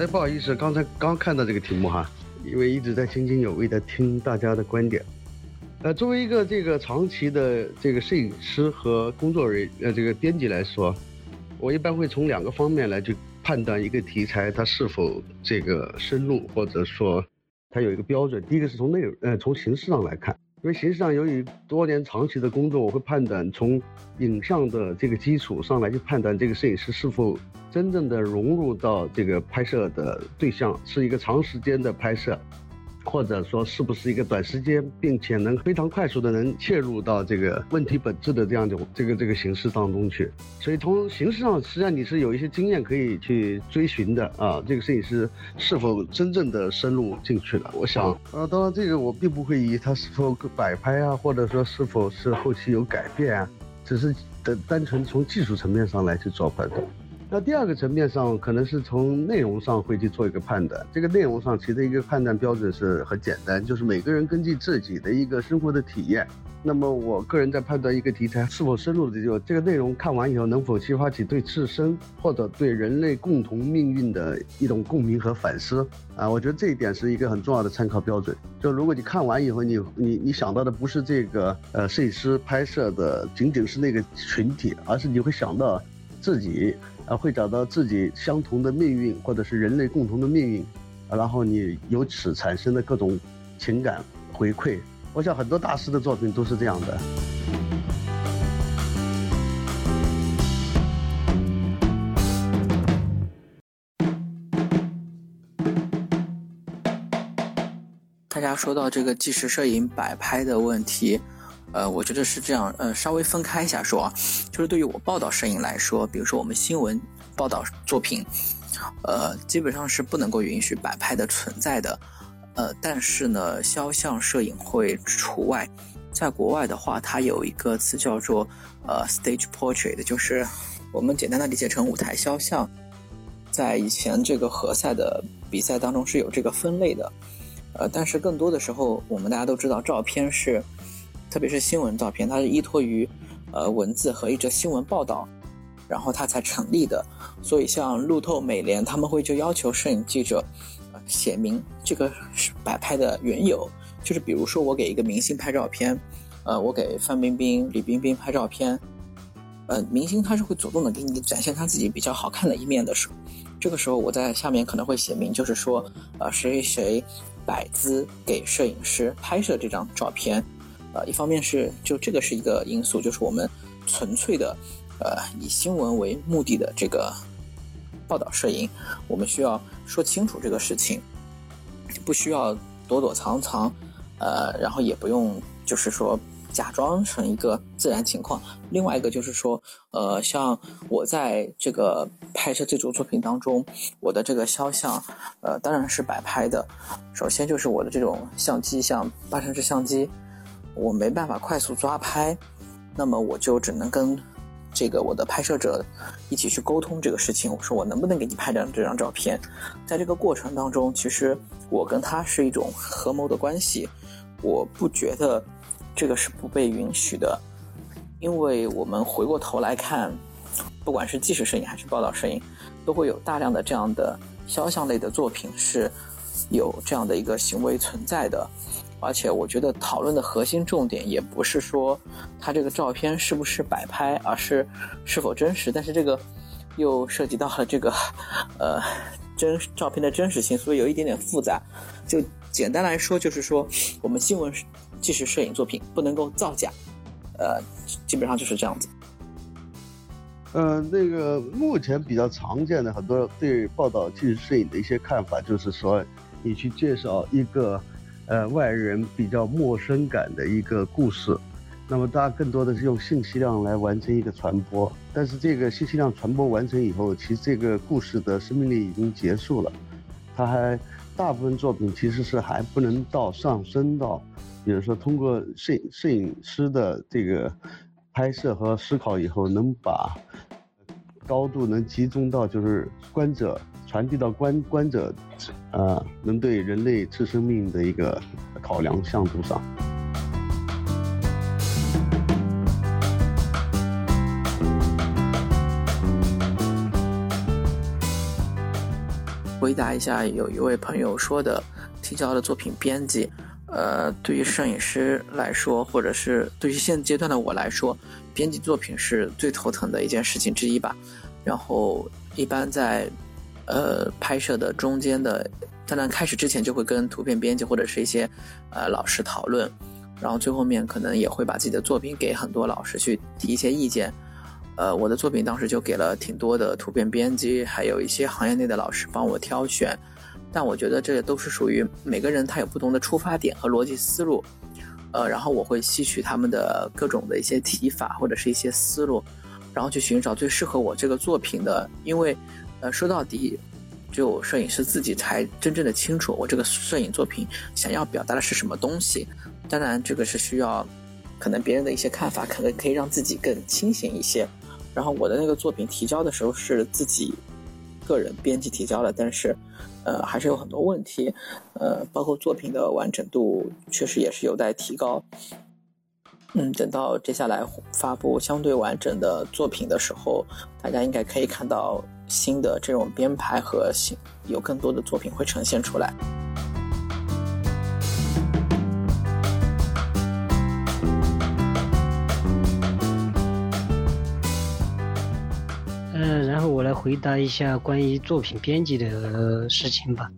哎，不好意思，刚才刚看到这个题目哈，因为一直在津津有味的听大家的观点。呃，作为一个这个长期的这个摄影师和工作人呃这个编辑来说，我一般会从两个方面来去判断一个题材它是否这个深入，或者说它有一个标准。第一个是从内容呃从形式上来看，因为形式上由于多年长期的工作，我会判断从影像的这个基础上来去判断这个摄影师是否真正的融入到这个拍摄的对象，是一个长时间的拍摄。或者说是不是一个短时间，并且能非常快速的能切入到这个问题本质的这样一种这个这个形式当中去？所以从形式上，实际上你是有一些经验可以去追寻的啊。这个摄影师是否真正的深入进去了？我想，呃，当然这个我并不会以他是否摆拍啊，或者说是否是后期有改变啊，只是单单纯从技术层面上来去做判断。那第二个层面上，可能是从内容上会去做一个判断。这个内容上其实一个判断标准是很简单，就是每个人根据自己的一个生活的体验。那么我个人在判断一个题材是否深入的就这个内容看完以后能否激发起对自身或者对人类共同命运的一种共鸣和反思啊，我觉得这一点是一个很重要的参考标准。就如果你看完以后，你你你想到的不是这个呃摄影师拍摄的仅仅是那个群体，而是你会想到自己。啊，会找到自己相同的命运，或者是人类共同的命运，然后你由此产生的各种情感回馈。我想很多大师的作品都是这样的。大家说到这个纪实摄影摆拍的问题。呃，我觉得是这样，呃，稍微分开一下说啊，就是对于我报道摄影来说，比如说我们新闻报道作品，呃，基本上是不能够允许摆拍的存在的，呃，但是呢，肖像摄影会除外。在国外的话，它有一个词叫做呃 stage portrait，就是我们简单的理解成舞台肖像，在以前这个何赛的比赛当中是有这个分类的，呃，但是更多的时候，我们大家都知道，照片是。特别是新闻照片，它是依托于，呃，文字和一则新闻报道，然后它才成立的。所以像路透、美联，他们会就要求摄影记者，写明这个摆拍的缘由。就是比如说，我给一个明星拍照片，呃，我给范冰冰、李冰冰拍照片，呃，明星他是会主动的给你展现他自己比较好看的一面的时候，这个时候我在下面可能会写明，就是说，呃，谁谁摆姿给摄影师拍摄这张照片。呃，一方面是就这个是一个因素，就是我们纯粹的，呃，以新闻为目的的这个报道摄影，我们需要说清楚这个事情，不需要躲躲藏藏，呃，然后也不用就是说假装成一个自然情况。另外一个就是说，呃，像我在这个拍摄这组作品当中，我的这个肖像，呃，当然是摆拍的。首先就是我的这种相机，像八成式相机。我没办法快速抓拍，那么我就只能跟这个我的拍摄者一起去沟通这个事情。我说我能不能给你拍张这张照片？在这个过程当中，其实我跟他是一种合谋的关系。我不觉得这个是不被允许的，因为我们回过头来看，不管是纪实摄影还是报道摄影，都会有大量的这样的肖像类的作品是有这样的一个行为存在的。而且我觉得讨论的核心重点也不是说他这个照片是不是摆拍，而是是否真实。但是这个又涉及到了这个呃真照片的真实性，所以有一点点复杂。就简单来说，就是说我们新闻纪实摄影作品不能够造假，呃，基本上就是这样子。呃，那个目前比较常见的很多对报道纪实摄影的一些看法，就是说你去介绍一个。呃，外人比较陌生感的一个故事，那么大家更多的是用信息量来完成一个传播，但是这个信息量传播完成以后，其实这个故事的生命力已经结束了，它还大部分作品其实是还不能到上升到，比如说通过摄摄影师的这个拍摄和思考以后，能把高度能集中到就是观者传递到观观者，呃，能对人类次生命的一个考量向度上。回答一下有一位朋友说的提交的作品编辑，呃，对于摄影师来说，或者是对于现阶段的我来说，编辑作品是最头疼的一件事情之一吧。然后一般在呃拍摄的中间的，当然开始之前就会跟图片编辑或者是一些呃老师讨论，然后最后面可能也会把自己的作品给很多老师去提一些意见。呃，我的作品当时就给了挺多的图片编辑，还有一些行业内的老师帮我挑选，但我觉得这都是属于每个人他有不同的出发点和逻辑思路，呃，然后我会吸取他们的各种的一些提法或者是一些思路，然后去寻找最适合我这个作品的，因为，呃，说到底，只有摄影师自己才真正的清楚我这个摄影作品想要表达的是什么东西，当然这个是需要，可能别人的一些看法可能可以让自己更清醒一些。然后我的那个作品提交的时候是自己个人编辑提交的，但是，呃，还是有很多问题，呃，包括作品的完整度确实也是有待提高。嗯，等到接下来发布相对完整的作品的时候，大家应该可以看到新的这种编排和新有更多的作品会呈现出来。嗯，然后我来回答一下关于作品编辑的事情吧。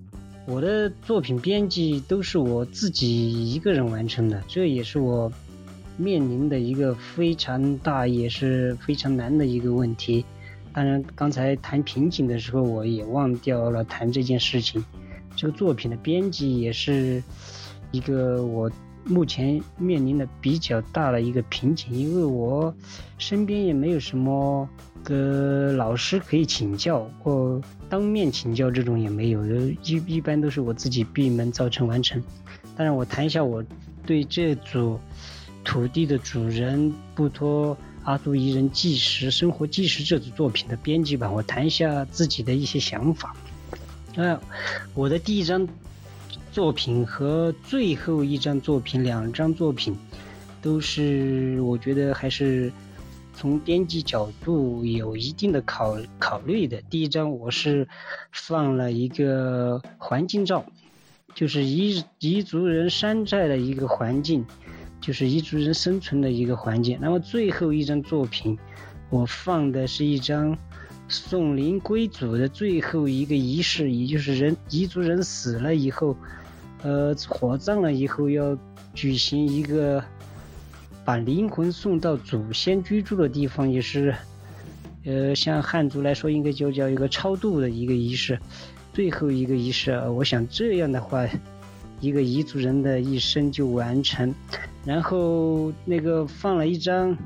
我的作品编辑都是我自己一个人完成的，这也是我面临的一个非常大也是非常难的一个问题。当然，刚才谈瓶颈的时候，我也忘掉了谈这件事情。这个作品的编辑也是一个我目前面临的比较大的一个瓶颈，因为我身边也没有什么。个老师可以请教或当面请教，这种也没有，一一般都是我自己闭门造成完成。当然，我谈一下我对这组土地的主人布托阿杜伊人纪实生活纪实这组作品的编辑吧，我谈一下自己的一些想法。那我的第一张作品和最后一张作品，两张作品都是我觉得还是。从编辑角度有一定的考考虑的。第一张我是放了一个环境照，就是彝彝族人山寨的一个环境，就是彝族人生存的一个环境。那么最后一张作品，我放的是一张送灵归祖的最后一个仪式，也就是人彝族人死了以后，呃，火葬了以后要举行一个。把灵魂送到祖先居住的地方，也是，呃，像汉族来说，应该就叫一个超度的一个仪式，最后一个仪式。我想这样的话，一个彝族人的一生就完成。然后那个放了一张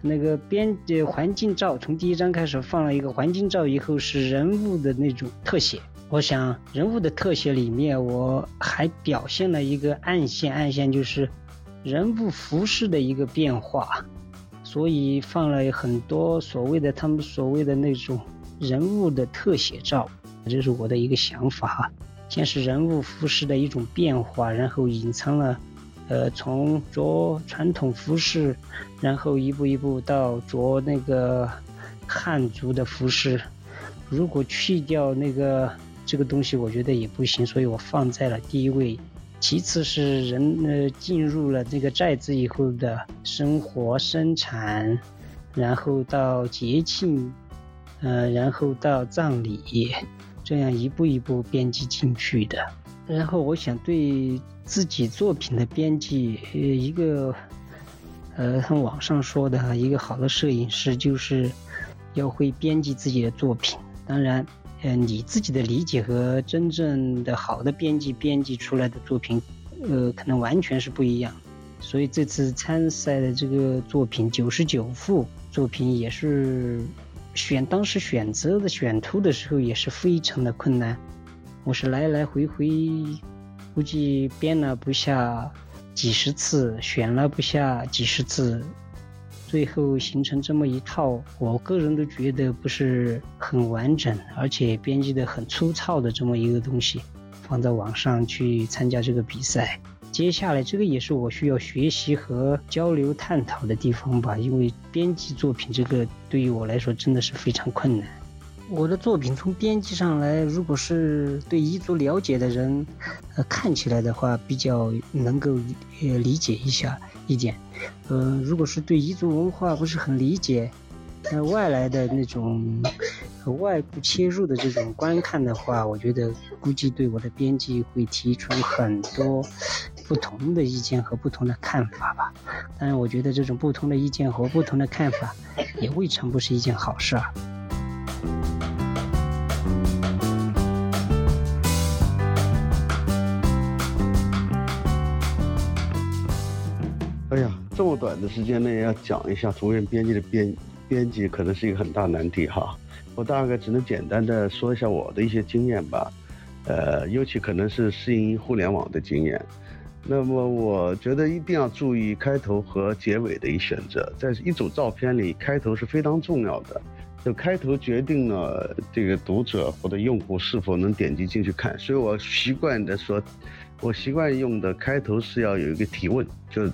那个编的环境照，从第一张开始放了一个环境照，以后是人物的那种特写。我想人物的特写里面，我还表现了一个暗线，暗线就是。人物服饰的一个变化，所以放了很多所谓的他们所谓的那种人物的特写照，这是我的一个想法哈。先是人物服饰的一种变化，然后隐藏了，呃，从着传统服饰，然后一步一步到着那个汉族的服饰。如果去掉那个这个东西，我觉得也不行，所以我放在了第一位。其次是人呃进入了这个寨子以后的生活生产，然后到节庆，呃，然后到葬礼，这样一步一步编辑进去的。然后我想对自己作品的编辑，呃，一个，呃，从网上说的哈一个好的摄影师就是要会编辑自己的作品。当然。呃，你自己的理解和真正的好的编辑编辑出来的作品，呃，可能完全是不一样。所以这次参赛的这个作品九十九幅作品也是选当时选择的选图的时候也是非常的困难，我是来来回回估计编了不下几十次，选了不下几十次。最后形成这么一套，我个人都觉得不是很完整，而且编辑的很粗糙的这么一个东西，放在网上去参加这个比赛。接下来这个也是我需要学习和交流探讨的地方吧，因为编辑作品这个对于我来说真的是非常困难。我的作品从编辑上来，如果是对彝族了解的人，呃，看起来的话比较能够呃理解一下一点，呃，如果是对彝族文化不是很理解，那外来的那种外部切入的这种观看的话，我觉得估计对我的编辑会提出很多不同的意见和不同的看法吧。当然，我觉得这种不同的意见和不同的看法，也未尝不是一件好事儿。这么短的时间内要讲一下图片编辑的编编辑，可能是一个很大难题哈。我大概只能简单的说一下我的一些经验吧，呃，尤其可能是适应互联网的经验。那么我觉得一定要注意开头和结尾的一选择，在一组照片里，开头是非常重要的，就开头决定了这个读者或者用户是否能点击进去看。所以我习惯的说，我习惯用的开头是要有一个提问，就。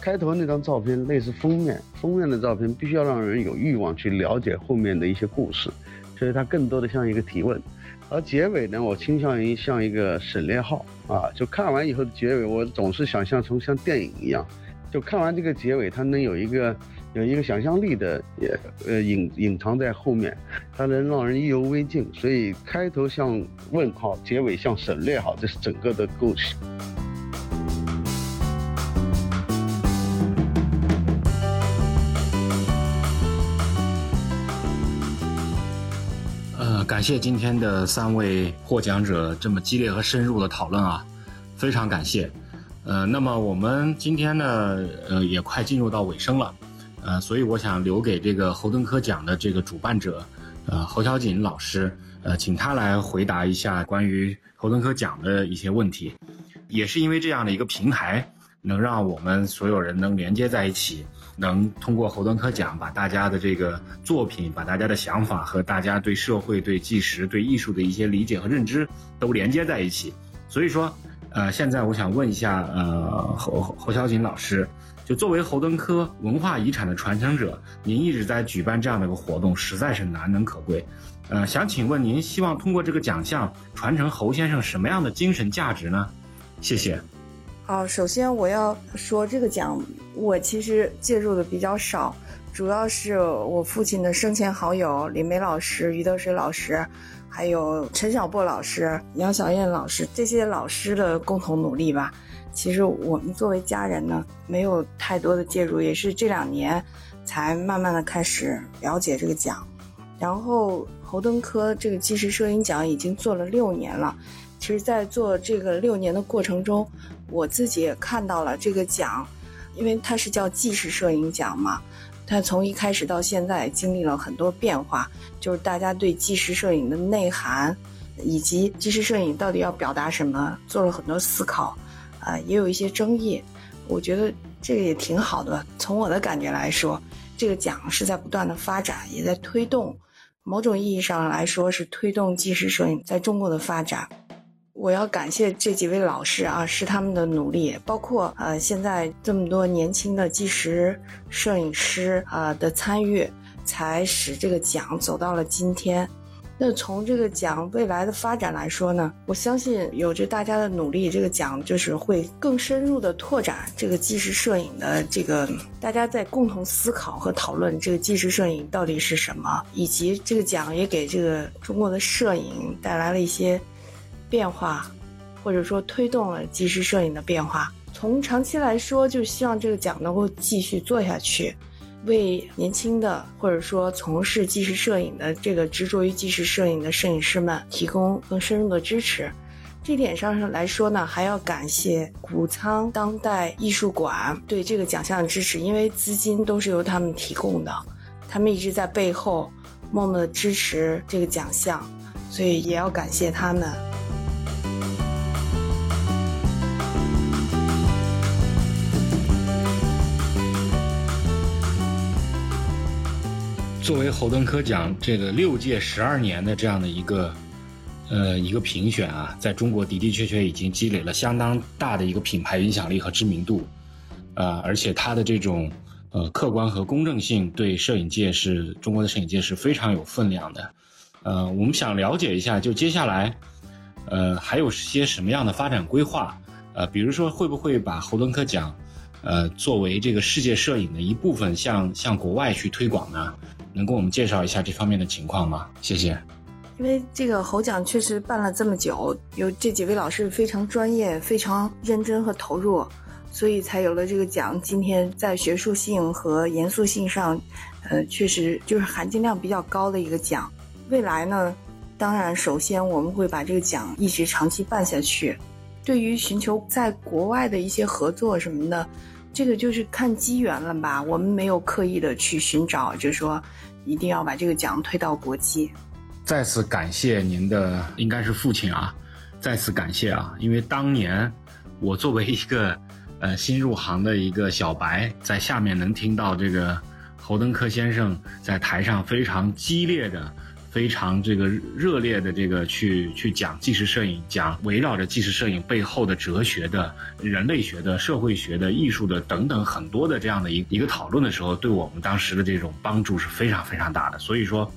开头那张照片类似封面，封面的照片必须要让人有欲望去了解后面的一些故事，所以它更多的像一个提问。而结尾呢，我倾向于像一个省略号啊，就看完以后的结尾，我总是想象成像电影一样，就看完这个结尾，它能有一个有一个想象力的也呃隐隐藏在后面，它能让人意犹未尽。所以开头像问号，结尾像省略号，这是整个的构思。感谢今天的三位获奖者这么激烈和深入的讨论啊，非常感谢。呃，那么我们今天呢，呃，也快进入到尾声了，呃，所以我想留给这个侯登科奖的这个主办者，呃，侯小锦老师，呃，请他来回答一下关于侯登科奖的一些问题。也是因为这样的一个平台，能让我们所有人能连接在一起。能通过侯登科奖把大家的这个作品，把大家的想法和大家对社会、对纪实、对艺术的一些理解和认知都连接在一起。所以说，呃，现在我想问一下，呃，侯侯小锦老师，就作为侯登科文化遗产的传承者，您一直在举办这样的一个活动，实在是难能可贵。呃，想请问您，希望通过这个奖项传承侯先生什么样的精神价值呢？谢谢。好，首先我要说这个奖，我其实介入的比较少，主要是我父亲的生前好友李梅老师、于德水老师，还有陈小波老师、杨小燕老师这些老师的共同努力吧。其实我们作为家人呢，没有太多的介入，也是这两年才慢慢的开始了解这个奖。然后侯登科这个纪实摄影奖已经做了六年了。其实，在做这个六年的过程中，我自己也看到了这个奖，因为它是叫纪实摄影奖嘛，它从一开始到现在经历了很多变化，就是大家对纪实摄影的内涵，以及纪实摄影到底要表达什么，做了很多思考，啊，也有一些争议。我觉得这个也挺好的。从我的感觉来说，这个奖是在不断的发展，也在推动，某种意义上来说是推动纪实摄影在中国的发展。我要感谢这几位老师啊，是他们的努力，包括呃现在这么多年轻的纪实摄影师啊的参与，才使这个奖走到了今天。那从这个奖未来的发展来说呢，我相信有着大家的努力，这个奖就是会更深入的拓展这个纪实摄影的这个，大家在共同思考和讨论这个纪实摄影到底是什么，以及这个奖也给这个中国的摄影带来了一些。变化，或者说推动了纪实摄影的变化。从长期来说，就希望这个奖能够继续做下去，为年轻的或者说从事纪实摄影的这个执着于纪实摄影的摄影师们提供更深入的支持，这点上来说呢，还要感谢谷仓当代艺术馆对这个奖项的支持，因为资金都是由他们提供的，他们一直在背后默默的支持这个奖项，所以也要感谢他们。作为侯登科奖这个六届十二年的这样的一个。呃，一个评选啊，在中国的的确确已经积累了相当大的一个品牌影响力和知名度，呃，而且它的这种呃客观和公正性对摄影界是中国的摄影界是非常有分量的。呃，我们想了解一下，就接下来，呃，还有些什么样的发展规划？呃，比如说会不会把侯登科奖，呃，作为这个世界摄影的一部分，向向国外去推广呢？能跟我们介绍一下这方面的情况吗？谢谢。因为这个侯奖确实办了这么久，有这几位老师非常专业、非常认真和投入，所以才有了这个奖。今天在学术性和严肃性上，呃，确实就是含金量比较高的一个奖。未来呢，当然首先我们会把这个奖一直长期办下去。对于寻求在国外的一些合作什么的，这个就是看机缘了吧。我们没有刻意的去寻找，就是说一定要把这个奖推到国际。再次感谢您的，应该是父亲啊！再次感谢啊！因为当年我作为一个呃新入行的一个小白，在下面能听到这个侯登科先生在台上非常激烈的、非常这个热烈的这个去去讲纪实摄影，讲围绕着纪实摄影背后的哲学的、人类学的、社会学的、艺术的等等很多的这样的一一个讨论的时候，对我们当时的这种帮助是非常非常大的。所以说。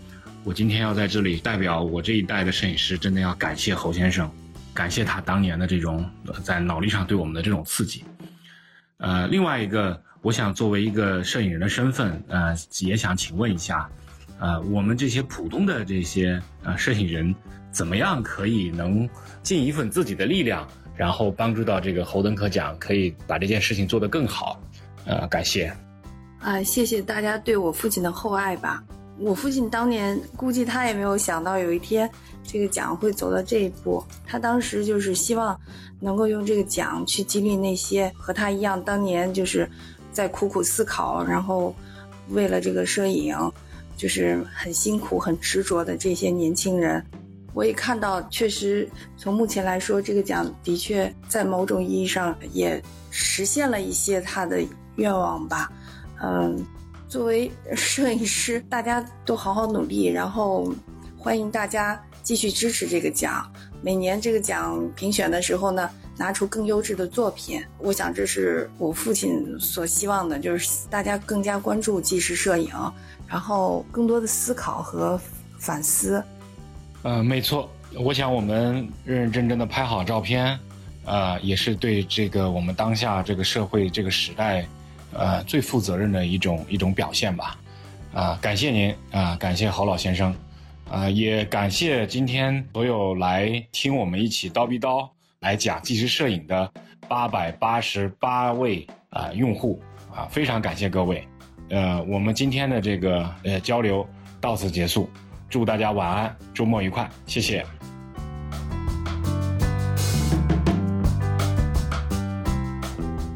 我今天要在这里代表我这一代的摄影师，真的要感谢侯先生，感谢他当年的这种在脑力上对我们的这种刺激。呃，另外一个，我想作为一个摄影人的身份，呃，也想请问一下，呃，我们这些普通的这些呃摄影人，怎么样可以能尽一份自己的力量，然后帮助到这个侯登科奖，可以把这件事情做得更好？呃，感谢。啊，谢谢大家对我父亲的厚爱吧。我父亲当年估计他也没有想到有一天这个奖会走到这一步。他当时就是希望能够用这个奖去激励那些和他一样当年就是在苦苦思考，然后为了这个摄影就是很辛苦、很执着的这些年轻人。我也看到，确实从目前来说，这个奖的确在某种意义上也实现了一些他的愿望吧。嗯。作为摄影师，大家都好好努力，然后欢迎大家继续支持这个奖。每年这个奖评选的时候呢，拿出更优质的作品。我想这是我父亲所希望的，就是大家更加关注纪实摄影，然后更多的思考和反思。嗯，没错。我想我们认认真真的拍好照片，呃，也是对这个我们当下这个社会这个时代。呃，最负责任的一种一种表现吧，啊，感谢您啊，感谢侯老先生，啊，也感谢今天所有来听我们一起叨逼叨来讲纪实摄影的八百八十八位啊用户啊，非常感谢各位，呃，我们今天的这个呃交流到此结束，祝大家晚安，周末愉快，谢谢。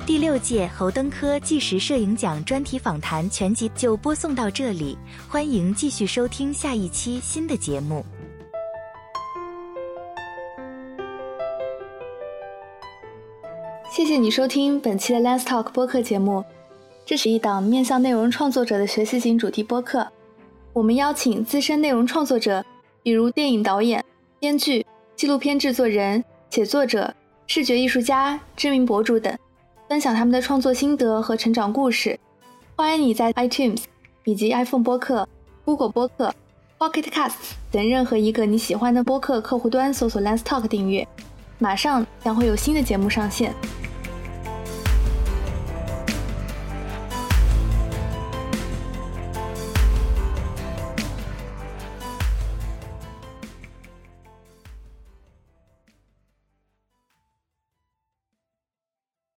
第六届侯登科纪实摄影奖专题访谈全集就播送到这里，欢迎继续收听下一期新的节目。谢谢你收听本期的 Lens Talk 播客节目，这是一档面向内容创作者的学习型主题播客。我们邀请资深内容创作者，比如电影导演、编剧、纪录片制作人、写作者、视觉艺术家、知名博主等。分享他们的创作心得和成长故事。欢迎你在 iTunes 以及 iPhone 播客、Google 播客、Pocket Cast 等任何一个你喜欢的播客客户端搜索 Lens Talk 订阅。马上将会有新的节目上线。